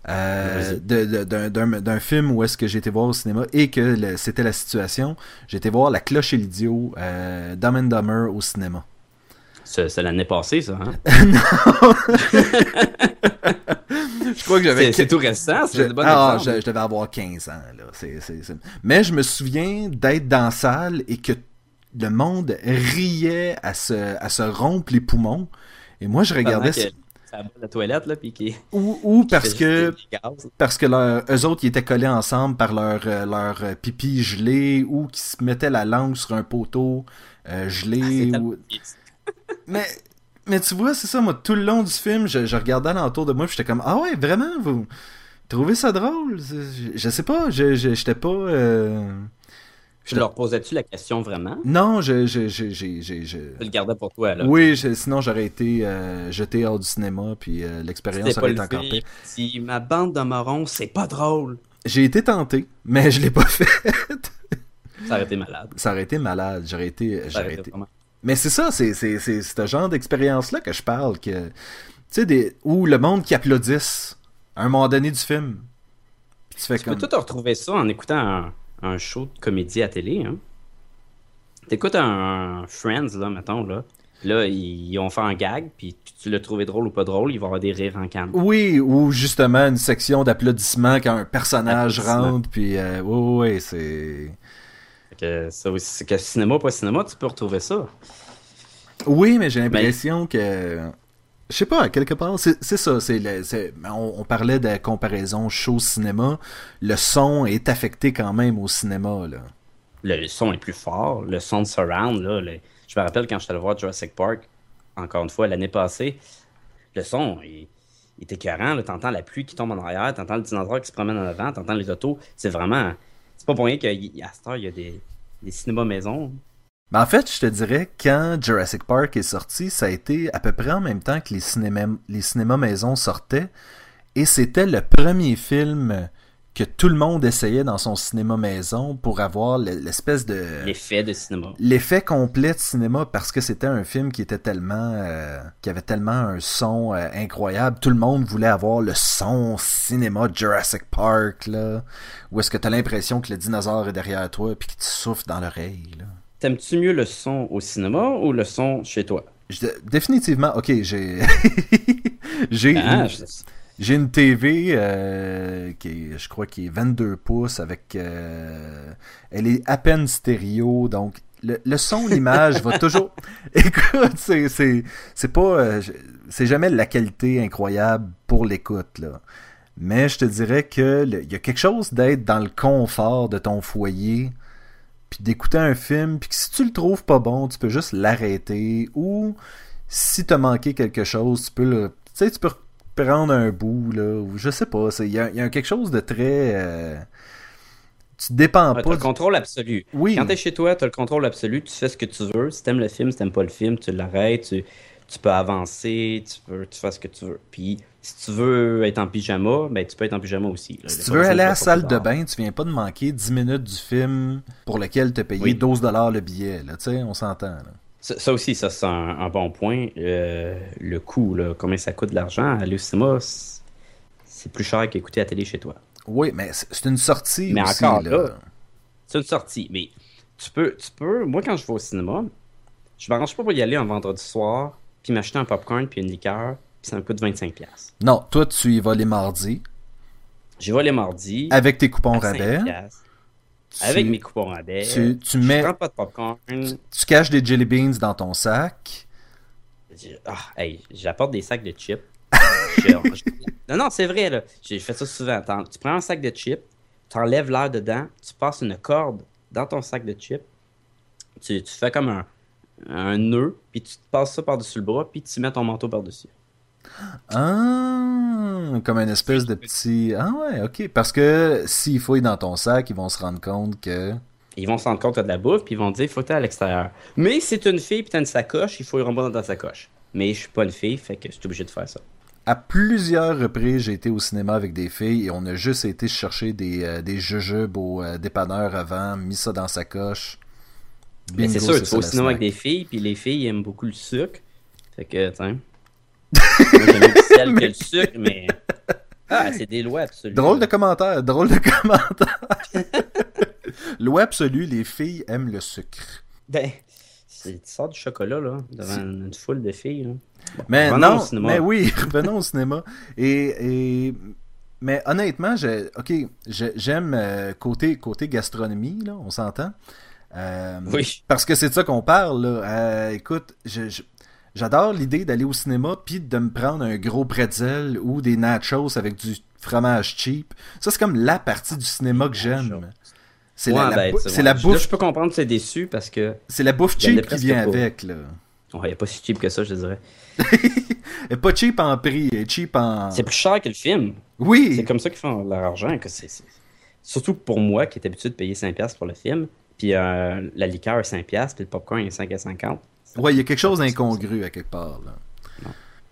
Euh, d'un film où est-ce que été voir au cinéma et que c'était la situation. Été voir La Cloche et l'idiot, euh, Dumb and Dumber au cinéma. C'est l'année passée, ça, hein? non! je crois que j'avais. C'est tout récent, c'est bon ah, je, devais avoir 15 ans, là. Mais je me souviens d'être dans la salle et que le monde riait à se, à se rompre les poumons. Et moi, je regardais la toilette, là, puis qui. Ou, parce que. Parce que eux autres, ils étaient collés ensemble par leur, euh, leur euh, pipi gelé, ou qui se mettaient la langue sur un poteau euh, gelé. Ah, ou... mais. Mais tu vois, c'est ça, moi, tout le long du film, je, je regardais alentour de moi, j'étais comme, ah ouais, vraiment, vous trouvez ça drôle? Je, je sais pas, je, j'étais pas. Je leur posais-tu la question vraiment? Non, je. je, je, je, je... le gardais pour toi, là. Oui, sinon j'aurais été euh, jeté hors du cinéma, puis euh, l'expérience aurait été encore pire. Si ma bande de marron, c'est pas drôle. J'ai été tenté, mais je l'ai pas fait. ça aurait été malade. Ça aurait été malade. J'aurais été. J'aurais été... Mais c'est ça, c'est ce genre d'expérience-là que je parle, que. Tu sais, des... où le monde qui applaudisse à un moment donné du film. tu fais comme... peux tout retrouver ça en écoutant un un show de comédie à télé. Hein. T'écoutes un, Friends, là, mettons, là. Là, ils ont fait un gag, puis tu l'as trouvé drôle ou pas drôle, il va y avoir des rires en canne. Oui, ou justement une section d'applaudissements quand un personnage rentre, puis euh, oui, oui, c'est... Que, ça aussi, que cinéma, pas cinéma, tu peux retrouver ça. Oui, mais j'ai l'impression que je sais pas, quelque part, c'est ça. C'est on, on, parlait de comparaison show-cinéma. Le son est affecté quand même au cinéma. Là. le son est plus fort, le son de surround. Là, Je me rappelle quand je suis allé voir Jurassic Park, encore une fois, l'année passée, le son il, il est écœurant. T'entends la pluie qui tombe en arrière, t'entends le dinosaure qui se promène en avant, t'entends les autos. C'est vraiment. C'est pas pour rien qu'à cette heure, il y a des, des cinémas maison. Ben en fait, je te dirais, quand Jurassic Park est sorti, ça a été à peu près en même temps que les cinémas, les cinémas maison sortaient. Et c'était le premier film que tout le monde essayait dans son cinéma maison pour avoir l'espèce de l'effet de cinéma. l'effet complet de cinéma parce que c'était un film qui était tellement euh, qui avait tellement un son euh, incroyable. Tout le monde voulait avoir le son cinéma Jurassic Park là où est-ce que tu as l'impression que le dinosaure est derrière toi puis qu'il te souffle dans l'oreille là T'aimes-tu mieux le son au cinéma ou le son chez toi? Définitivement ok j'ai j'ai ah, j'ai une TV euh, qui est, je crois, qui est 22 pouces avec. Euh, elle est à peine stéréo, donc le, le son, l'image va toujours. Écoute, c'est, c'est, c'est pas. Euh, c'est jamais la qualité incroyable pour l'écoute, là. Mais je te dirais que il y a quelque chose d'être dans le confort de ton foyer, puis d'écouter un film, puis que si tu le trouves pas bon, tu peux juste l'arrêter, ou si t'as manqué quelque chose, tu peux le. Tu sais, tu peux prendre un bout, là, ou je sais pas. Il y a, y a, quelque chose de très. Euh, tu dépends pas. T'as le contrôle absolu. Oui. Quand t'es chez toi, t'as le contrôle absolu, tu fais ce que tu veux. Si t'aimes le film, si t'aimes pas le film, tu l'arrêtes, tu, tu, peux avancer, tu, peux, tu fais ce que tu veux. Puis si tu veux être en pyjama, ben tu peux être en pyjama aussi. Si tu veux aller à la salle de bain, tu viens pas de manquer 10 minutes du film pour lequel t'as payé 12$ le billet. Là, on s'entend. Ça, aussi, ça c'est un, bon point. Euh, le coût, là, combien ça coûte de l'argent, aller au cinéma, c'est plus cher qu'écouter la télé chez toi. Oui, mais c'est une sortie mais encore là. c'est une sortie. Mais tu peux, tu peux. Moi, quand je vais au cinéma, je m'arrange pas pour y aller un vendredi soir, puis m'acheter un popcorn puis une liqueur, puis ça me coûte 25$. Non, toi, tu y vas les mardis. J'y vais les mardis. Avec tes coupons rabais. Avec mes coupons rabais. Tu, tu mets. prends pas de popcorn. Tu, caches des jelly beans dans ton sac. Ah, hey, j'apporte des sacs de chips. non, non, c'est vrai, là. J'ai fait ça souvent. Tu prends un sac de chips, tu enlèves l'air dedans, tu passes une corde dans ton sac de chips, tu, tu fais comme un, un nœud, puis tu te passes ça par-dessus le bras, puis tu mets ton manteau par-dessus. Ah, comme une espèce de petit. Ah ouais, ok. Parce que s'ils fouillent dans ton sac, ils vont se rendre compte que. Ils vont se rendre compte de la bouffe, puis ils vont te dire faut à l'extérieur. Mais si t'es une fille, puis t'as une sacoche, il faut y pas dans ta sacoche. Mais je suis pas une fille, fait que je suis obligé de faire ça. À plusieurs reprises, j'ai été au cinéma avec des filles et on a juste été chercher des, euh, des jujubes au euh, dépanneur avant, mis ça dans sa coche. Mais c'est sûr, tu vas au cinéma avec des filles, puis les filles aiment beaucoup le sucre. Fait que, tiens. J'aime que le sucre, mais. Ah, c'est des lois absolues. Drôle de commentaire, drôle de commentaire. Loi absolue, les filles aiment le sucre. Ben, tu sors du chocolat, là, devant une foule de filles, là. mais non, mais oui, revenons au cinéma. Et, et mais honnêtement, je, ok, j'aime euh, côté, côté gastronomie, là, on s'entend. Euh, oui. Parce que c'est de ça qu'on parle, là. Euh, écoute, je, J'adore l'idée d'aller au cinéma puis de me prendre un gros pretzel ou des nachos avec du fromage cheap. Ça, c'est comme la partie du cinéma que j'aime. C'est la, ben, c'est la bouffe. je peux comprendre que c'est déçu parce que. C'est la bouffe cheap qui vient avec, là. Ouais, il a pas si cheap que ça, je dirais. elle pas cheap en prix, elle est cheap en. C'est plus cher que le film. Oui. C'est comme ça qu'ils font leur argent. Que c'est, Surtout pour moi qui est habitué de payer 5$ pour le film, puis euh, la liqueur est 5$, puis le popcorn est 5,50$. Ouais, il y a quelque chose d'incongru à quelque part. Là.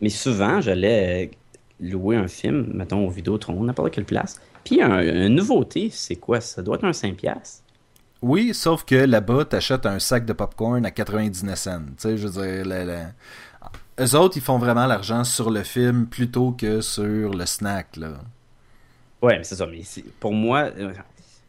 Mais souvent, j'allais louer un film, mettons au Vidéotron, n'importe quelle place. Puis une nouveauté, c'est quoi? Ça doit être un 5$. Oui, sauf que là-bas, t'achètes un sac de popcorn à 99 cents. Tu sais, je veux dire, eux autres, ils font vraiment l'argent sur le film plutôt que sur le snack, là. Ouais, mais c'est ça. Mais pour moi, euh,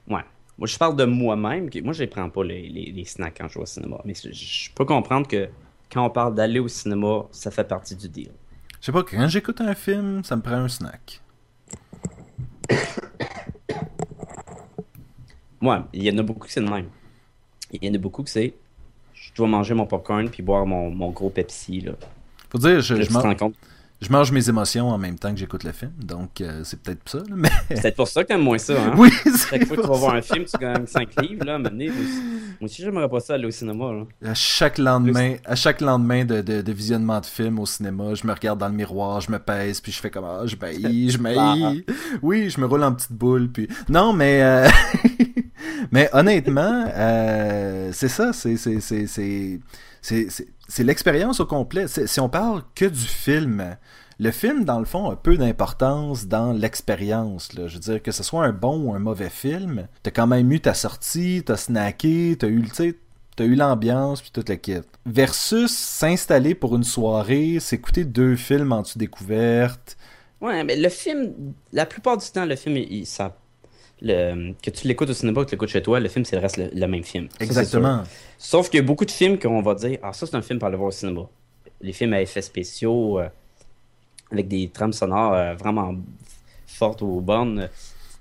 ouais, moi, je parle de moi-même. Moi, je ne prends pas les, snacks quand je vais au cinéma. Mais je, peux comprendre que quand on parle d'aller au cinéma, ça fait partie du deal. Je sais pas, quand j'écoute un film, ça me prend un snack. Moi, il y en a beaucoup qui c'est de même. Il y en a beaucoup que c'est je dois manger mon popcorn puis boire mon, gros Pepsi. Là. Faut dire, je, je, je mange mes émotions en même temps que j'écoute le film, donc euh, c'est peut-être ça. Mais... C'est peut-être pour ça que t'aimes moins ça. Hein? Oui, Chaque fois que tu vas voir un film, tu gagnes 5 livres. Là, mener, moi aussi, moi aussi j'aimerais pas ça aller au cinéma. Là. À chaque lendemain, à chaque lendemain de, de, de, visionnement de film au cinéma, je me regarde dans le miroir, je me pèse, puis je fais comme ah, je baillis, je baillis. oui, je me roule en petite boule, puis non, mais euh... mais honnêtement, euh, c'est ça, c'est c'est l'expérience au complet. Si on parle que du film, le film, dans le fond, a peu d'importance dans l'expérience. Je veux dire, que ce soit un bon ou un mauvais film, t'as quand même eu ta sortie, t'as snacké, t'as eu, t'as eu l'ambiance, puis toute la kit. Versus s'installer pour une soirée, s'écouter deux films en dessous découverte. Ouais, mais le film, la plupart du temps, le film, il, ça le, que tu l'écoutes au cinéma ou que tu l'écoutes chez toi, le film, c'est le reste le, même film. Exactement. Sauf qu'il y a beaucoup de films qu'on va dire Ah, ça, c'est un film pour aller voir au cinéma. Les films à effets spéciaux, euh, avec des trames sonores euh, vraiment fortes ou bonnes,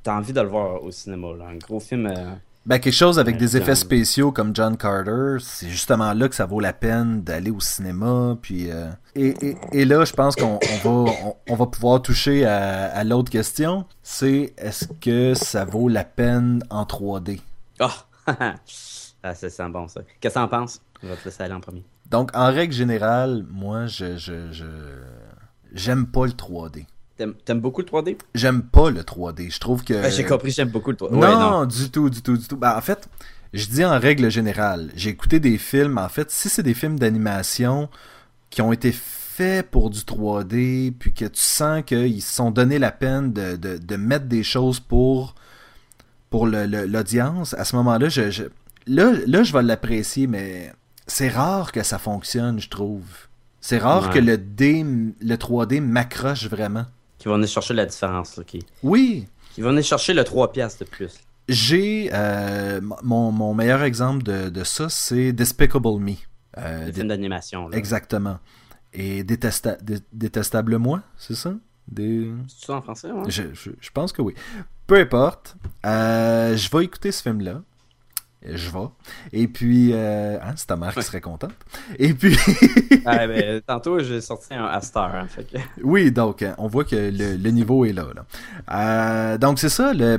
t'as envie de le voir au cinéma. Un gros film. Euh, ben, quelque chose avec des effets spéciaux comme John Carter, c'est justement là que ça vaut la peine d'aller au cinéma. Puis, euh, et, et, là, je pense qu'on va, on, va pouvoir toucher à, l'autre question. C'est est-ce que ça vaut la peine en 3D? Oh! ah, c'est ça bon, ça. Qu'est-ce que t'en penses? Je vais te laisser aller en premier. Donc, en règle générale, moi, je, je, je j'aime pas le 3D. T'aimes beaucoup le 3D? J'aime pas le 3D. Je trouve que. J'ai compris, j'aime beaucoup le 3D. Non, du tout, du tout, du tout. Ben, en fait, je dis en règle générale. J'ai écouté des films. En fait, si c'est des films d'animation qui ont été faits pour du 3D, puis que tu sens qu'ils se sont donné la peine de, de, mettre des choses pour, pour l'audience, à ce moment-là, je, là, là, je vais l'apprécier, mais c'est rare que ça fonctionne, je trouve. C'est rare que le, D, le 3D m'accroche vraiment qui vont venir chercher la différence. Là, qui... Oui. Qui vont venir chercher le 3 piastres de plus. J'ai euh, mon, mon, meilleur exemple de, de ça, c'est Despicable Me. Euh, le film d'animation. Exactement. Et Détesta... Détestable Moi, c'est ça? Des... C'est ça en français? Ouais? Je, je, je, pense que oui. Peu importe. Euh, je vais écouter ce film-là je vais. Et puis, euh, hein, c'est ta mère qui serait contente. Et puis. ah, ben, tantôt, j'ai sorti un Astar. Hein, fait que... Oui, donc, on voit que le, niveau est là. là. Euh, donc, c'est ça. Le,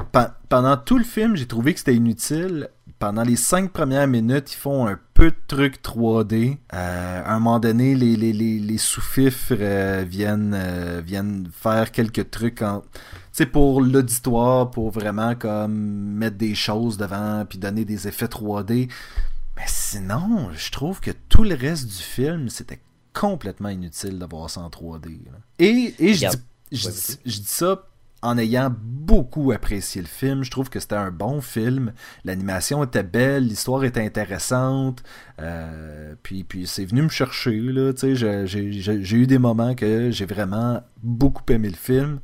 pendant tout le film, j'ai trouvé que c'était inutile. Pendant les cinq premières minutes, ils font un peu de trucs 3D. Euh, à un moment donné, les, les, les, les sous-fifres euh, viennent, euh, viennent faire quelques trucs en c'est pour l'auditoire, pour vraiment comme mettre des choses devant puis donner des effets 3D. Mais sinon, je trouve que tout le reste du film, c'était complètement inutile d'avoir ça en 3D. Et, et je, dis, je, dis, ça en ayant beaucoup apprécié le film. Je trouve que c'était un bon film. L'animation était belle, l'histoire était intéressante. Euh, puis puis c'est venu me chercher. J'ai eu des moments que j'ai vraiment beaucoup aimé le film.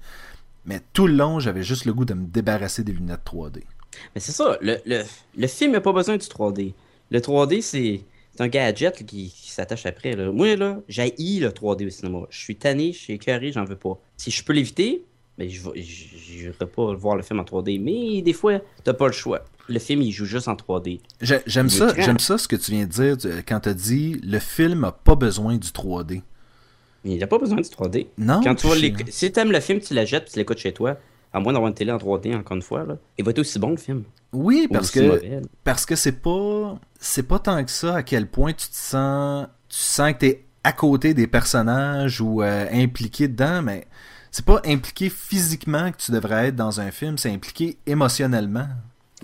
Mais tout le long, j'avais juste le goût de me débarrasser des lunettes 3D. Mais c'est ça, le, le, le film n'a pas besoin du 3D. Le 3D, c'est un gadget qui, s'attache après. Là. Moi, là, j'ai le 3D au cinéma. Je suis tanné, je suis écœuré, j'en veux pas. Si je peux l'éviter, ben, je n'irai pas voir le film en 3D. Mais des fois, t'as pas le choix. Le film, il joue juste en 3D. J'aime ça, j'aime ça ce que tu viens de dire quand tu as dit le film n'a pas besoin du 3D. Il n'a pas besoin de 3D. Non. Quand tu vois Si tu aimes le film, tu l'achètes et tu l'écoutes chez toi, à moins d'avoir une télé en 3D encore une fois, là, il va être aussi bon le film. Oui, parce que parce que c'est pas c'est pas tant que ça à quel point tu te sens tu sens que es à côté des personnages ou euh, impliqué dedans, mais c'est pas impliqué physiquement que tu devrais être dans un film, c'est impliqué émotionnellement.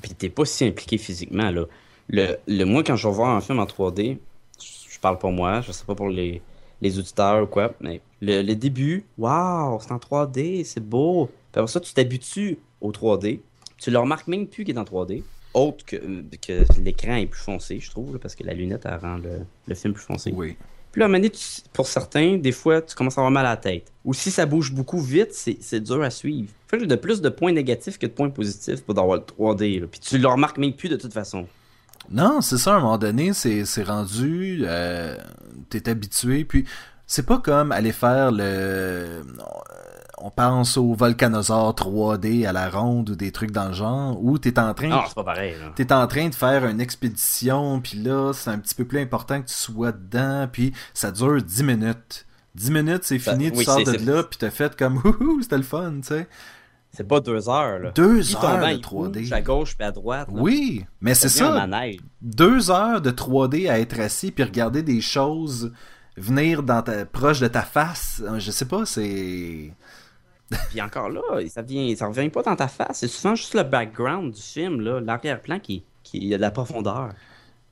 Puis t'es pas si impliqué physiquement là. Le, le moi quand je vais voir un film en 3D, je parle pour moi, je sais pas pour les les auditeurs ou quoi. Mais le, début, waouh, c'est en 3D, c'est beau. Puis après ça, tu t'habitues au 3D. Tu le remarques même plus qu'il est en 3D. Autre que, que l'écran est plus foncé, je trouve, parce que la lunette, elle rend le, film plus foncé. Oui. Puis là, à un moment pour certains, des fois, tu commences à avoir mal à la tête. Ou si ça bouge beaucoup vite, c'est dur à suivre. Fait que j'ai de plus de points négatifs que de points positifs pour avoir le 3D. Puis tu le remarques même plus de toute façon. Non, c'est ça, à un moment donné, c'est rendu, euh, t'es habitué, puis c'est pas comme aller faire le... On pense au Volcanosaur 3D à la ronde ou des trucs dans le genre, où t'es en train... Non, c'est pas pareil, T'es en train de faire une expédition, puis là, c'est un petit peu plus important que tu sois dedans, puis ça dure 10 minutes. 10 minutes, c'est Ça- fini, tu oui, sors de là, puis t'as fait comme Wouhou, c'était le fun, tu sais. C'est pas deux heures, là. Deux heures de il 3D. bouge à gauche puis à droite. là. Oui, mais c'est ça. Deux heures de 3D à être assis puis regarder des choses venir dans ta, proche de ta face. Euh, Je sais pas, c'est. Puis encore là, ça vient, ça revient pas dans ta face. C'est souvent juste le background du film, là, l'arrière-plan qui, qui a de la profondeur.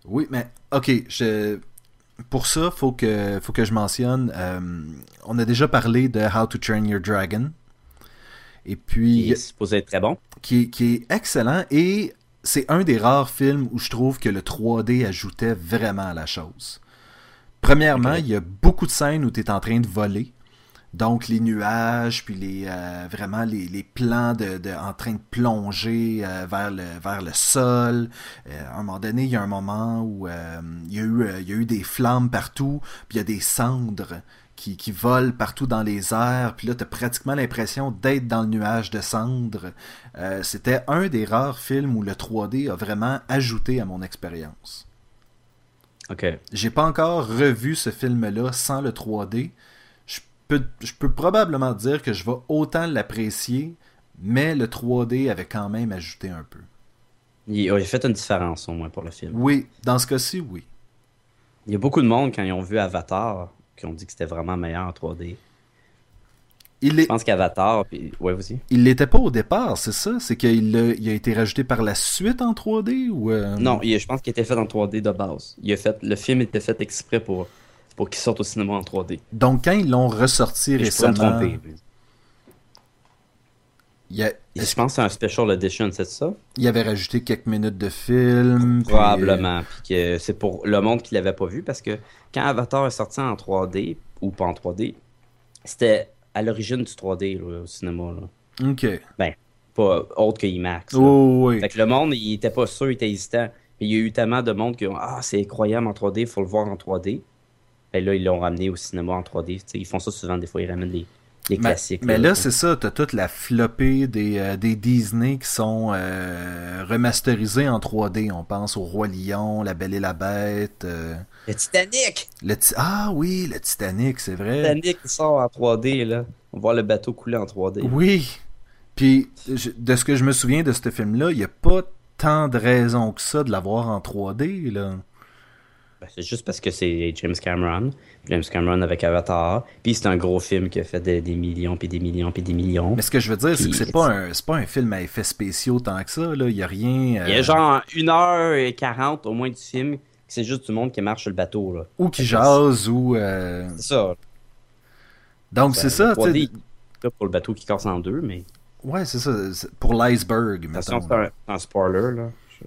Oui, mais ok, je... pour ça, faut que, faut que je mentionne. euh, on a déjà parlé de How to Train Your Dragon. Et puis, Qui est supposé être très bon. qui est, qui est excellent et c'est un des rares films où je trouve que le 3D ajoutait vraiment à la chose. Premièrement, il y a beaucoup de scènes où tu es en train de voler. Donc les nuages, puis les euh, vraiment les, les plans de, de- en train de plonger euh, vers le vers le sol. Euh, à un moment donné, il y a un moment où il y a eu il y a eu des flammes partout, puis il y a des cendres qui, qui volent partout dans les airs, puis là t'as pratiquement l'impression d'être dans le nuage de cendres. Euh, C'était un des rares films où le 3D a vraiment ajouté à mon expérience. Ok. J'ai pas encore revu ce film-là sans le 3D. Je peux, je peux probablement dire que je vais autant l'apprécier, mais le 3D avait quand même ajouté un peu. Il, il a fait une différence au moins pour le film. Oui, dans ce cas-ci, oui. Il y a beaucoup de monde, quand ils ont vu Avatar, qui ont dit que c'était vraiment meilleur en 3D. Il Je pense qu'Avatar, puis... ouais, vas-y. il l'était pas au départ, c'est ça? C'est qu'il a, il a été rajouté par la suite en 3D ou euh, Non, il- je pense qu'il était fait en 3D de base. Il a fait, le film était fait exprès pour, pour qu'il sorte au cinéma en 3D. Donc quand ils l'ont ressorti Je pourrais me récemment, tromper. mais- il, y a- Je pense que c'est un special edition, c'est ça? il avait rajouté quelques minutes de film. Probablement. Puis que c'est pour le monde qui l'avait pas vu parce que quand Avatar est sorti en 3D, ou pas en 3D, c'était à l'origine du 3D là, au cinéma. Là. Ok. Pas autre que IMAX. Oh oui. Fait que le monde, il était pas sûr, il était hésitant. Il y a eu tellement de monde qui ont Ah, c'est incroyable en 3D, il faut le voir en 3D. Et là, ils l'ont ramené au cinéma en 3D. Tu sais, ils font ça souvent, des fois, ils ramènent les, les Mais, classiques. mais là, c'est ça, t'as toute la flopée des, euh, des Disney qui sont euh, remasterisés en 3D. On pense au Roi Lion, La Belle et la Bête. euh, Le Titanic! le Ti- Ah oui, le Titanic, c'est Le vrai. Titanic qui sort en 3D, là. On va voir le bateau couler en 3D. Oui. Puis, je- de ce que je me souviens de ce film-là, il n'y a pas tant de raisons que ça de l'avoir en 3D. Là. Ben, c'est juste parce que c'est James Cameron. James Cameron avec Avatar. Puis c'est un gros film qui a fait des, des millions, puis des millions, puis des millions. Mais ce que je veux dire, c'est que c'est pas, un, c'est pas un film à effets spéciaux tant que ça. Là. Il n'y a rien. Il y a euh, genre 1h40 au moins du film. C'est juste du monde qui marche sur le bateau, là. Ou qui jase, ou. euh, C'est ça. Donc, c'est ça. Ben, Le tu 3D, sais. là, pour le bateau qui casse en deux, mais Ouais, c'est ça. Pour l'iceberg, attention, c'est un, c'est un spoiler, là. Je-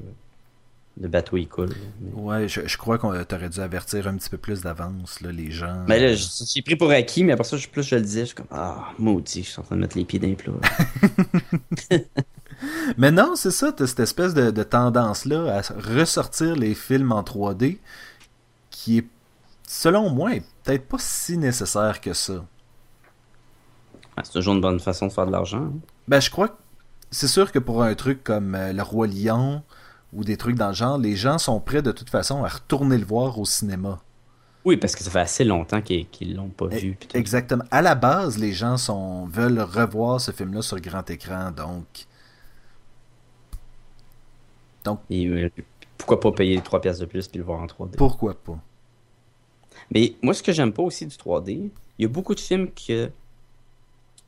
Le bateau, il coule. là. Mais, Ouais, je, je crois qu'on t'aurait dû avertir un petit peu plus d'avance, là, les gens. mais là, je- j'ai pris pour acquis, mais après ça, je- plus je le disais, je suis comme, ah, maudit, je suis en train de mettre les pieds dans les plats. Mais non, c'est ça, t'as cette espèce de, de tendance-là à ressortir les films en 3D qui est, selon moi, est peut-être pas si nécessaire que ça. Ouais, c'est toujours une bonne façon de faire de l'argent. hein. Ben, je crois que c'est sûr que pour un truc comme euh, Le Roi Lion ou des trucs dans le genre, les gens sont prêts de toute façon à retourner le voir au cinéma. Oui, parce que ça fait assez longtemps qu'ils qu'ils l'ont pas E- vu. Exactement. À la base, les gens sont veulent revoir ce film-là sur grand écran, donc. Donc, Et, euh, pourquoi pas payer 3 pièces de plus puis le voir en 3D? pourquoi pas? Mais moi, ce que j'aime pas aussi du 3D, il y a beaucoup de films qui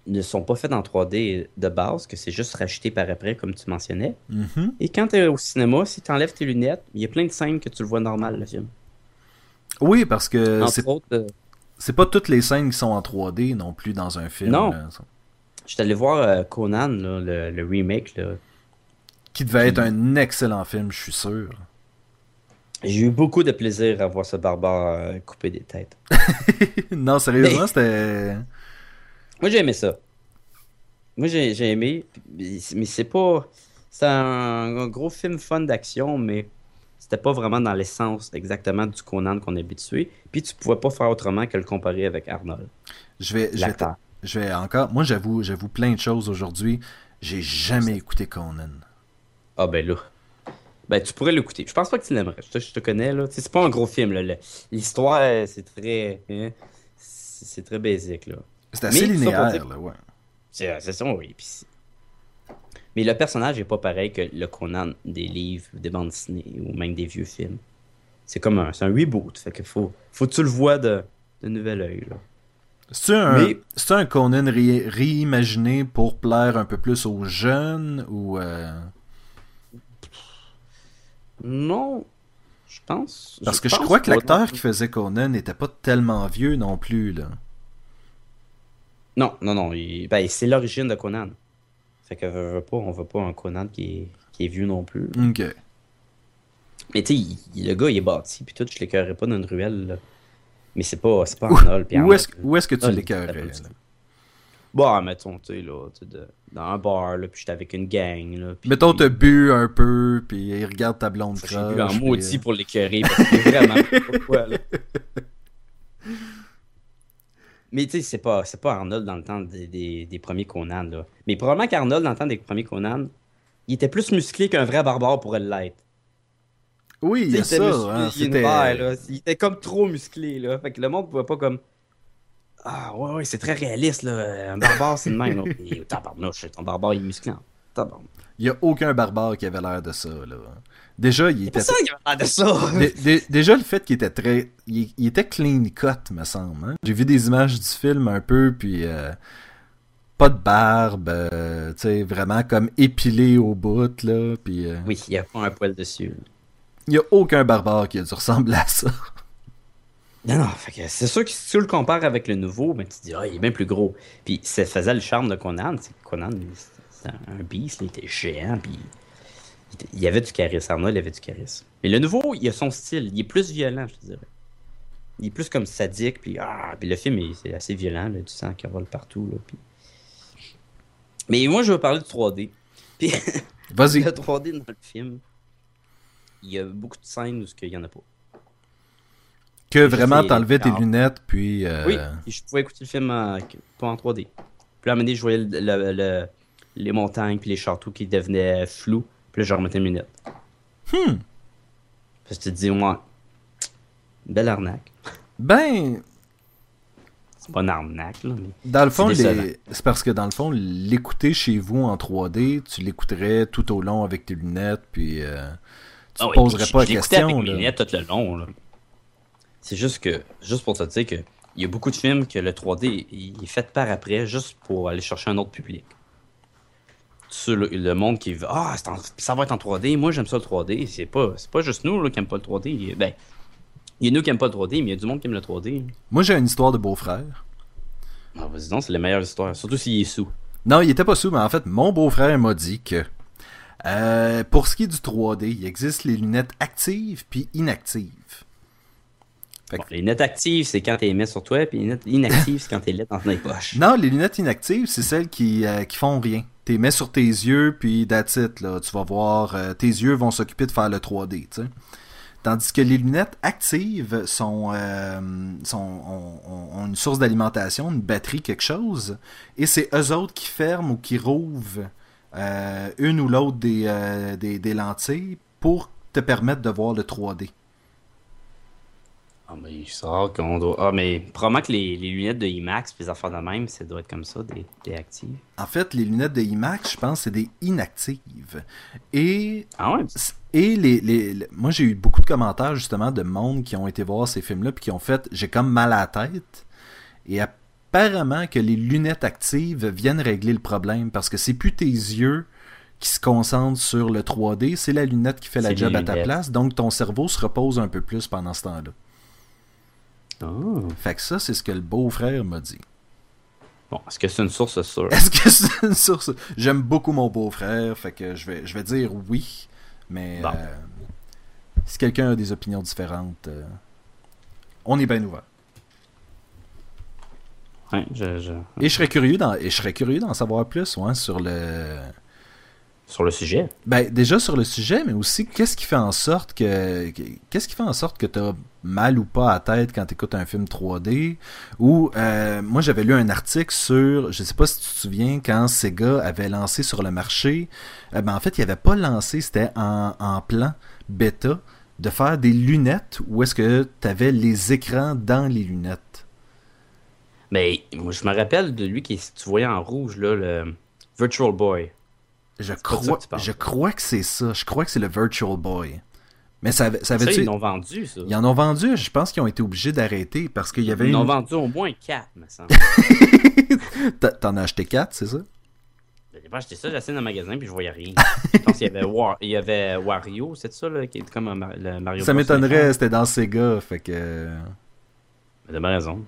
ne sont pas faits en 3D de base, que c'est juste racheté par après, comme tu mentionnais. Mhm. Et quand tu es au cinéma, si tu enlèves tes lunettes, il y a plein de scènes que tu le vois normal, le film. Oui, parce que c'est euh, c'est pas toutes les scènes qui sont en 3D non plus dans un film. Non. là. je suis allé voir euh, Conan, là, le, le remake. là. Qui devait être un excellent film, je suis sûr. J'ai eu beaucoup de plaisir à voir ce barbare euh, couper des têtes. non, sérieusement, Mais- c'était. Moi, j'ai aimé ça. Moi, j'ai aimé. Mais c'est pas. C'est un, un gros film fun d'action, mais c'était pas vraiment dans l'essence exactement du Conan qu'on est habitué. Puis tu pouvais pas faire autrement que le comparer avec Arnold, Je vais, je vais, l'acteur. je vais encore. Moi, j'avoue, j'avoue plein de choses aujourd'hui. J'ai jamais écouté Conan. Ah, ben là. Ben, tu pourrais l'écouter. Je pense pas que tu l'aimerais. Je te, je te connais, là. C'est pas un gros film, là. L'histoire, c'est très. hein, C'est très basique, là. C'est assez Mais, linéaire, dire- là, ouais. C'est c'est ça, oui. Puis c'est- mais le personnage est pas pareil que le Conan des livres, des bandes dessinées ou même des vieux films. C'est comme un, c'est un reboot. Fait que faut, faut que tu le vois de, de nouvel œil. Là. C'est un, Mais- un Conan ré- réimaginé pour plaire un peu plus aux jeunes ou euh, Non, je pense. parce que je crois que l'acteur qui faisait Conan n'était pas tellement vieux non plus là. Non, non, non. il- ben, c'est l'origine de Conan. Fait que veux pas, on veut pas un Conan qui est, qui est vieux non plus. OK. Mais tu sais, le gars, il est bâti, puis tout, je l'écœurerais pas dans une ruelle. là. Mais c'est pas, c'est pas Arnold. puis Où est-ce où est-ce que tu là? Bon, mettons, tu sais, là, de- dans un bar, là, puis j'étais avec une gang, là. Mettons t'as bu un peu puis il regarde ta blonde J'ai bu un croche, puis, maudit euh, pour l'écœurer, parce que vraiment, je sais pas pourquoi, là. Mais tu sais, c'est pas, c'est pas Arnold dans le temps des, des, des premiers Conan, là. Mais probablement qu'Arnold, dans le temps des premiers Conan, il était plus musclé qu'un vrai barbare pourrait l'être. Oui, il il était ça, musclé, hein, il vert, là. Il était comme trop musclé, là. Fait que le monde pouvait pas comme. Ah, ouais, ouais, c'est très réaliste, là. Un barbare, c'est le même. Et tabarnouche, ton barbare, il est musclé. tabarnouche. il y a aucun barbare qui avait l'air de ça là. Déjà, il C'est était pour ça qu'il l'air de ça. Dé- dé- déjà le fait qu'il était très il, il était clean cut me semble hein. j'ai vu des images du film un peu puis euh, pas de barbe euh, tu sais vraiment comme épilé au bout là puis euh, Oui, il y a pas un poil dessus. il y a aucun barbare qui a dû ressembler à ça Non, non, fait que c'est sûr que si tu le compares avec le nouveau, ben, tu te dis, ah, il est bien plus gros. Puis ça faisait le charme de Conan. c'est Conan, il- c'était un beast, là, il était géant, puis il y avait du charisme. Arnold, il avait du charisme. Mais le nouveau, il a son style. Il est plus violent, je te dirais. Il est plus comme sadique, puis, ah, puis le film, il- c'est assez violent, là, du sang qui vole partout. Là, puis... Mais moi, je veux parler de 3D. Puis vas-y le 3D dans le film, il y a beaucoup de scènes où il n'y en a pas. que vraiment t'enlevais tes lunettes puis euh, Oui, je pouvais écouter le film en- pas en 3D. Puis là, à un moment donné, je voyais le- le- le- les montagnes puis les châteaux qui devenaient flous. Puis là, je remettais mes lunettes. Hmm. Que tu te dis, ouais, belle arnaque. ben C'est pas une arnaque, là, mais... dans le fond C'est les- décevant. c'est parce que dans le fond l'écouter chez vous en 3D tu l'écouterais tout au long avec tes lunettes puis euh, tu Ah te oui, poserais puis pas la je question avec mes lunettes tout le long, là. C'est juste que, juste pour te dire que il y a beaucoup de films que le 3D il est fait par après juste pour aller chercher un autre public. Sur le, le monde qui veut Ah, en- ça va être en 3D, moi j'aime ça le 3D. C'est pas, pas juste nous là, qui aiment pas le 3D. Ben, il y a nous qui aiment pas le 3D, mais il y a du monde qui aime le 3D. moi j'ai une histoire de beau-frère Ah, vas-y donc, c'est la meilleure histoire. Surtout s'il est sous. Non, il était pas sous, mais en fait, mon beau-frère m'a dit que euh, pour ce qui est du 3D, il existe les lunettes actives puis inactives. Fait que- Bon, les lunettes actives, c'est quand t'es mis sur toi, puis les lunettes inactives, c'est quand t'es lettre dans tes poches. Non, les lunettes inactives, c'est celles qui, euh, qui font rien. T'es mets sur tes yeux, puis that's là. Tu vas voir, euh, tes yeux vont s'occuper de faire le 3D, tu sais. Tandis que les lunettes actives sont, euh, sont ont, ont- ont une source d'alimentation, une batterie, quelque chose, et c'est eux autres qui ferment ou qui rouvrent euh, une ou l'autre des, euh, des, des lentilles pour te permettre de voir le 3D. Ah, mais c'est rare qu'on doit. Ah, mais probablement que les, les lunettes de IMAX, puis les affaires de même, ça doit être comme ça, des, des actives. En fait, les lunettes de IMAX, je pense, c'est des inactives. Et Ah ouais? Et les, les, les- moi, j'ai eu beaucoup de commentaires justement de monde qui ont été voir ces films-là puis qui ont fait j'ai comme mal à la tête. Et apparemment que les lunettes actives viennent régler le problème parce que c'est plus tes yeux qui se concentrent sur le 3D, c'est la lunette qui fait la job à ta place, donc ton cerveau se repose un peu plus pendant ce temps-là. Fait que ça, c'est ce que le beau-frère m'a dit. Bon, est-ce que c'est une source sûre? Est-ce que c'est une source? J'aime beaucoup mon beau-frère, fait que je vais, je vais dire oui, mais Bon. euh, si quelqu'un a des opinions différentes, euh, on est bien ouvert. Ouais, je, je- Et je serais curieux d'en, et je serais curieux d'en savoir plus, ouais, sur le, Sur le sujet? ben déjà sur le sujet, mais aussi qu'est-ce qui fait en sorte que, que- qu'est-ce qui fait en sorte que t'as mal ou pas à tête quand t'écoutes un film 3D ou euh, moi j'avais lu un article sur, je sais pas si tu te souviens quand Sega avait lancé sur le marché, euh, ben en fait il avait pas lancé, c'était en, en plan bêta de faire des lunettes où est-ce que t'avais les écrans dans les lunettes. Mais moi, je me rappelle de lui qui, tu voyais en rouge, là, le Virtual Boy. Je crois, tu je crois que c'est ça. Je crois que c'est le Virtual Boy. Mais ça, ça Ça, avait-tu- ils l'ont vendu, ça. Ils en ont vendu, je pense qu'ils ont été obligés d'arrêter parce qu'il y avait Ils en ont vendu au moins 4, me semble. T'en as acheté 4, c'est ça? J'ai pas acheté ça, j'ai acheté dans le magasin, puis je voyais rien. Je pense qu'il y avait, War... il y avait Wario, c'est ça, là, qui est comme un le Mario Ça m'étonnerait, c'était dans Sega, fait que... Mais T'as raison.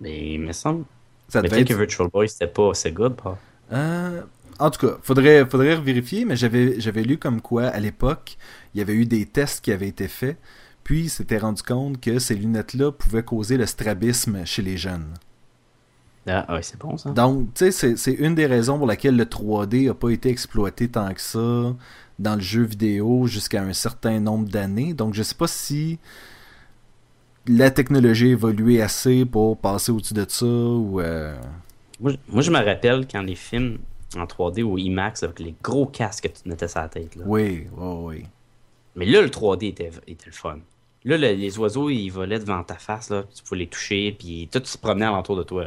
Mais il me semble. Ça Mais devait peut-être que être... Virtual Boy, c'était pas good, pas. Euh, en tout cas, faudrait, faudrait vérifier, mais j'avais, j'avais lu comme quoi, à l'époque, il y avait eu des tests qui avaient été faits, puis il s'était rendu compte que ces lunettes-là pouvaient causer le strabisme chez les jeunes. Ah, ouais, c'est bon, ça. Donc, tu sais, c'est, une des raisons pour laquelle le 3D n'a pas été exploité tant que ça dans le jeu vidéo jusqu'à un certain nombre d'années. Donc, je sais pas si la technologie a évolué assez pour passer au-dessus de ça ou... euh, Moi, je- moi, je me rappelle quand les films en 3D ou IMAX avec les gros casques que tu mettais sur la tête. Là. Oui, oui, oui. Mais là, le 3D était, était le fun. Là, le- les oiseaux, ils volaient devant ta face, là, tu pouvais les toucher, puis tout se promenait alentour de toi.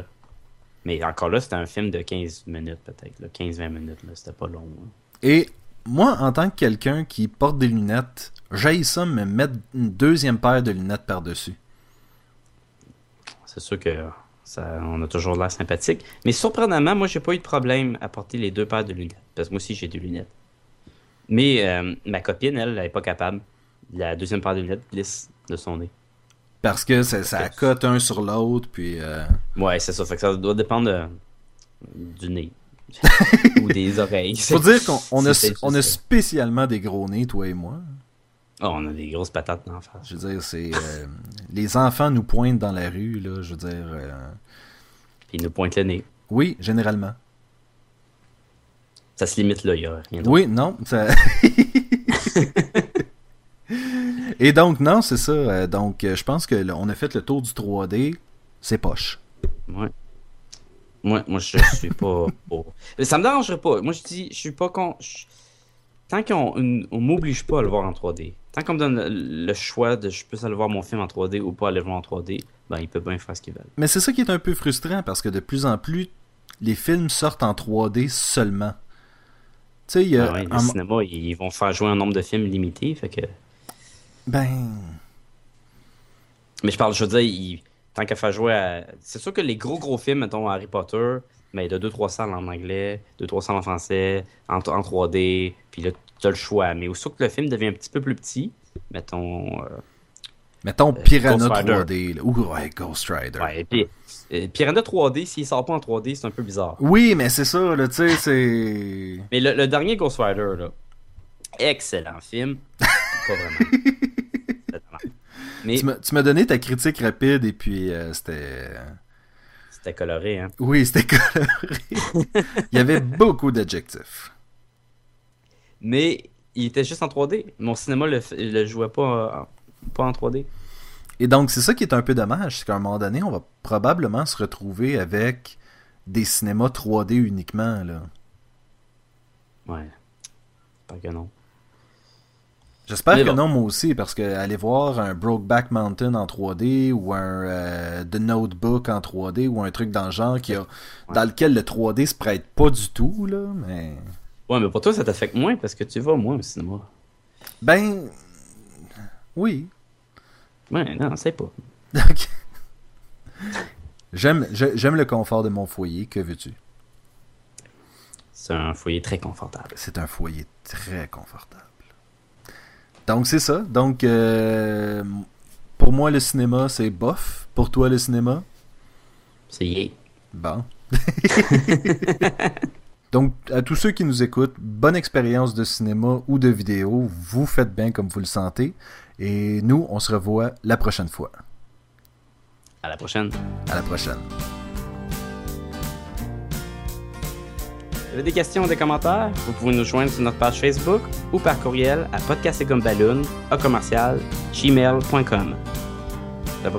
Mais encore là, c'était un film de 15 minutes, peut-être. là, 15-20 minutes, là, c'était pas long. hein. Et moi, en tant que quelqu'un qui porte des lunettes, j'aille ça me mettre une deuxième paire de lunettes par-dessus. C'est sûr que ça, on a toujours l'air sympathique. Mais surprenamment, moi, j'ai pas eu de problème à porter les deux paires de lunettes. Parce que moi aussi, j'ai des lunettes. Mais euh, ma copine, elle, elle n'est pas capable. La deuxième paire de lunettes glisse de son nez. Parce que ça, cote un sur l'autre, puis... euh, Ouais, c'est ça. Fait que ça doit dépendre de- du nez. Ou des oreilles. Faut dire qu'on on a, on a spécialement des gros nez, toi et moi. Oh, on a des grosses patates d'en face. Je veux dire, c'est... euh, les enfants nous pointent dans la rue, là, je veux dire... euh, Puis ils nous pointent le nez. Oui, généralement. Ça se limite là, il y a rien d'autre. Oui, non, ça... Et donc, non, c'est ça. euh, Donc, euh, je pense que là, on a fait le tour du 3D. C'est poche. Ouais. Moi, moi, je suis pas pour. Ça me dérangerait pas. Moi, je dis, je suis pas con. je- Tant qu'on on m'oblige pas à le voir en 3D, tant qu'on me donne le, choix de je peux aller voir mon film en 3D ou pas aller le voir en 3D, ben, il peut bien faire ce qu'il veut. Mais c'est ça qui est un peu frustrant parce que de plus en plus, les films sortent en 3D seulement. Tu sais, il y a. Ah ouais, mo- cinéma, ils vont faire jouer un nombre de films limité, fait que. Ben. Mais je parle, je veux dire, il- tant qu'à faire jouer à. C'est sûr que les gros gros films, mettons Harry Potter, mais de 2-3 salles en anglais, 2-3 salles en français, en, en 3D, puis là, tu as le choix. Mais aussitôt que le film devient un petit peu plus petit, mettons. euh, Mettons Piranha Ghost Rider. 3D. Là. Ouh, ouais, Ghost Rider. ouais, et puis. euh, Piranha 3D, s'il sort pas en 3D, c'est un peu bizarre. Oui, mais c'est ça, là, tu sais, c'est. Mais le, le dernier Ghost Rider, là, excellent film. pas vraiment. Mais Tu m'as- tu m'as donné ta critique rapide et puis euh, c'était. c'était coloré, hein. Oui, c'était coloré. Il y avait beaucoup d'adjectifs. Mais il était juste en 3D. Mon cinéma le, le jouait pas, euh, pas en 3D. Et donc, c'est ça qui est un peu dommage, c'est qu'à un moment donné, on va probablement se retrouver avec des cinémas 3D uniquement, là. Ouais. Pas que non. J'espère que non, moi aussi, parce que aller voir un Brokeback Mountain en 3D ou un euh, The Notebook en 3D ou un truc dans le genre qui a, dans lequel le 3D se prête pas du tout, là, mais... Ouais, mais pour toi, ça t'affecte moins parce que tu vas moins au cinéma. Ben... Oui. Ouais, non, c'est pas. Donc, J'aime j'aime le confort de mon foyer, que veux-tu? C'est un foyer très confortable. C'est un foyer très confortable. Donc c'est ça. Donc euh, pour moi le cinéma c'est bof. Pour toi le cinéma? C'est yé. Bon. Donc à tous ceux qui nous écoutent, bonne expérience de cinéma ou de vidéo. Vous faites bien comme vous le sentez. Et nous, on se revoit la prochaine fois. À la prochaine. À la prochaine. Vous avez des questions ou des commentaires? Vous pouvez nous joindre sur notre page Facebook ou par courriel à podcastetgumballoon à commercial gmail.com. Ça va?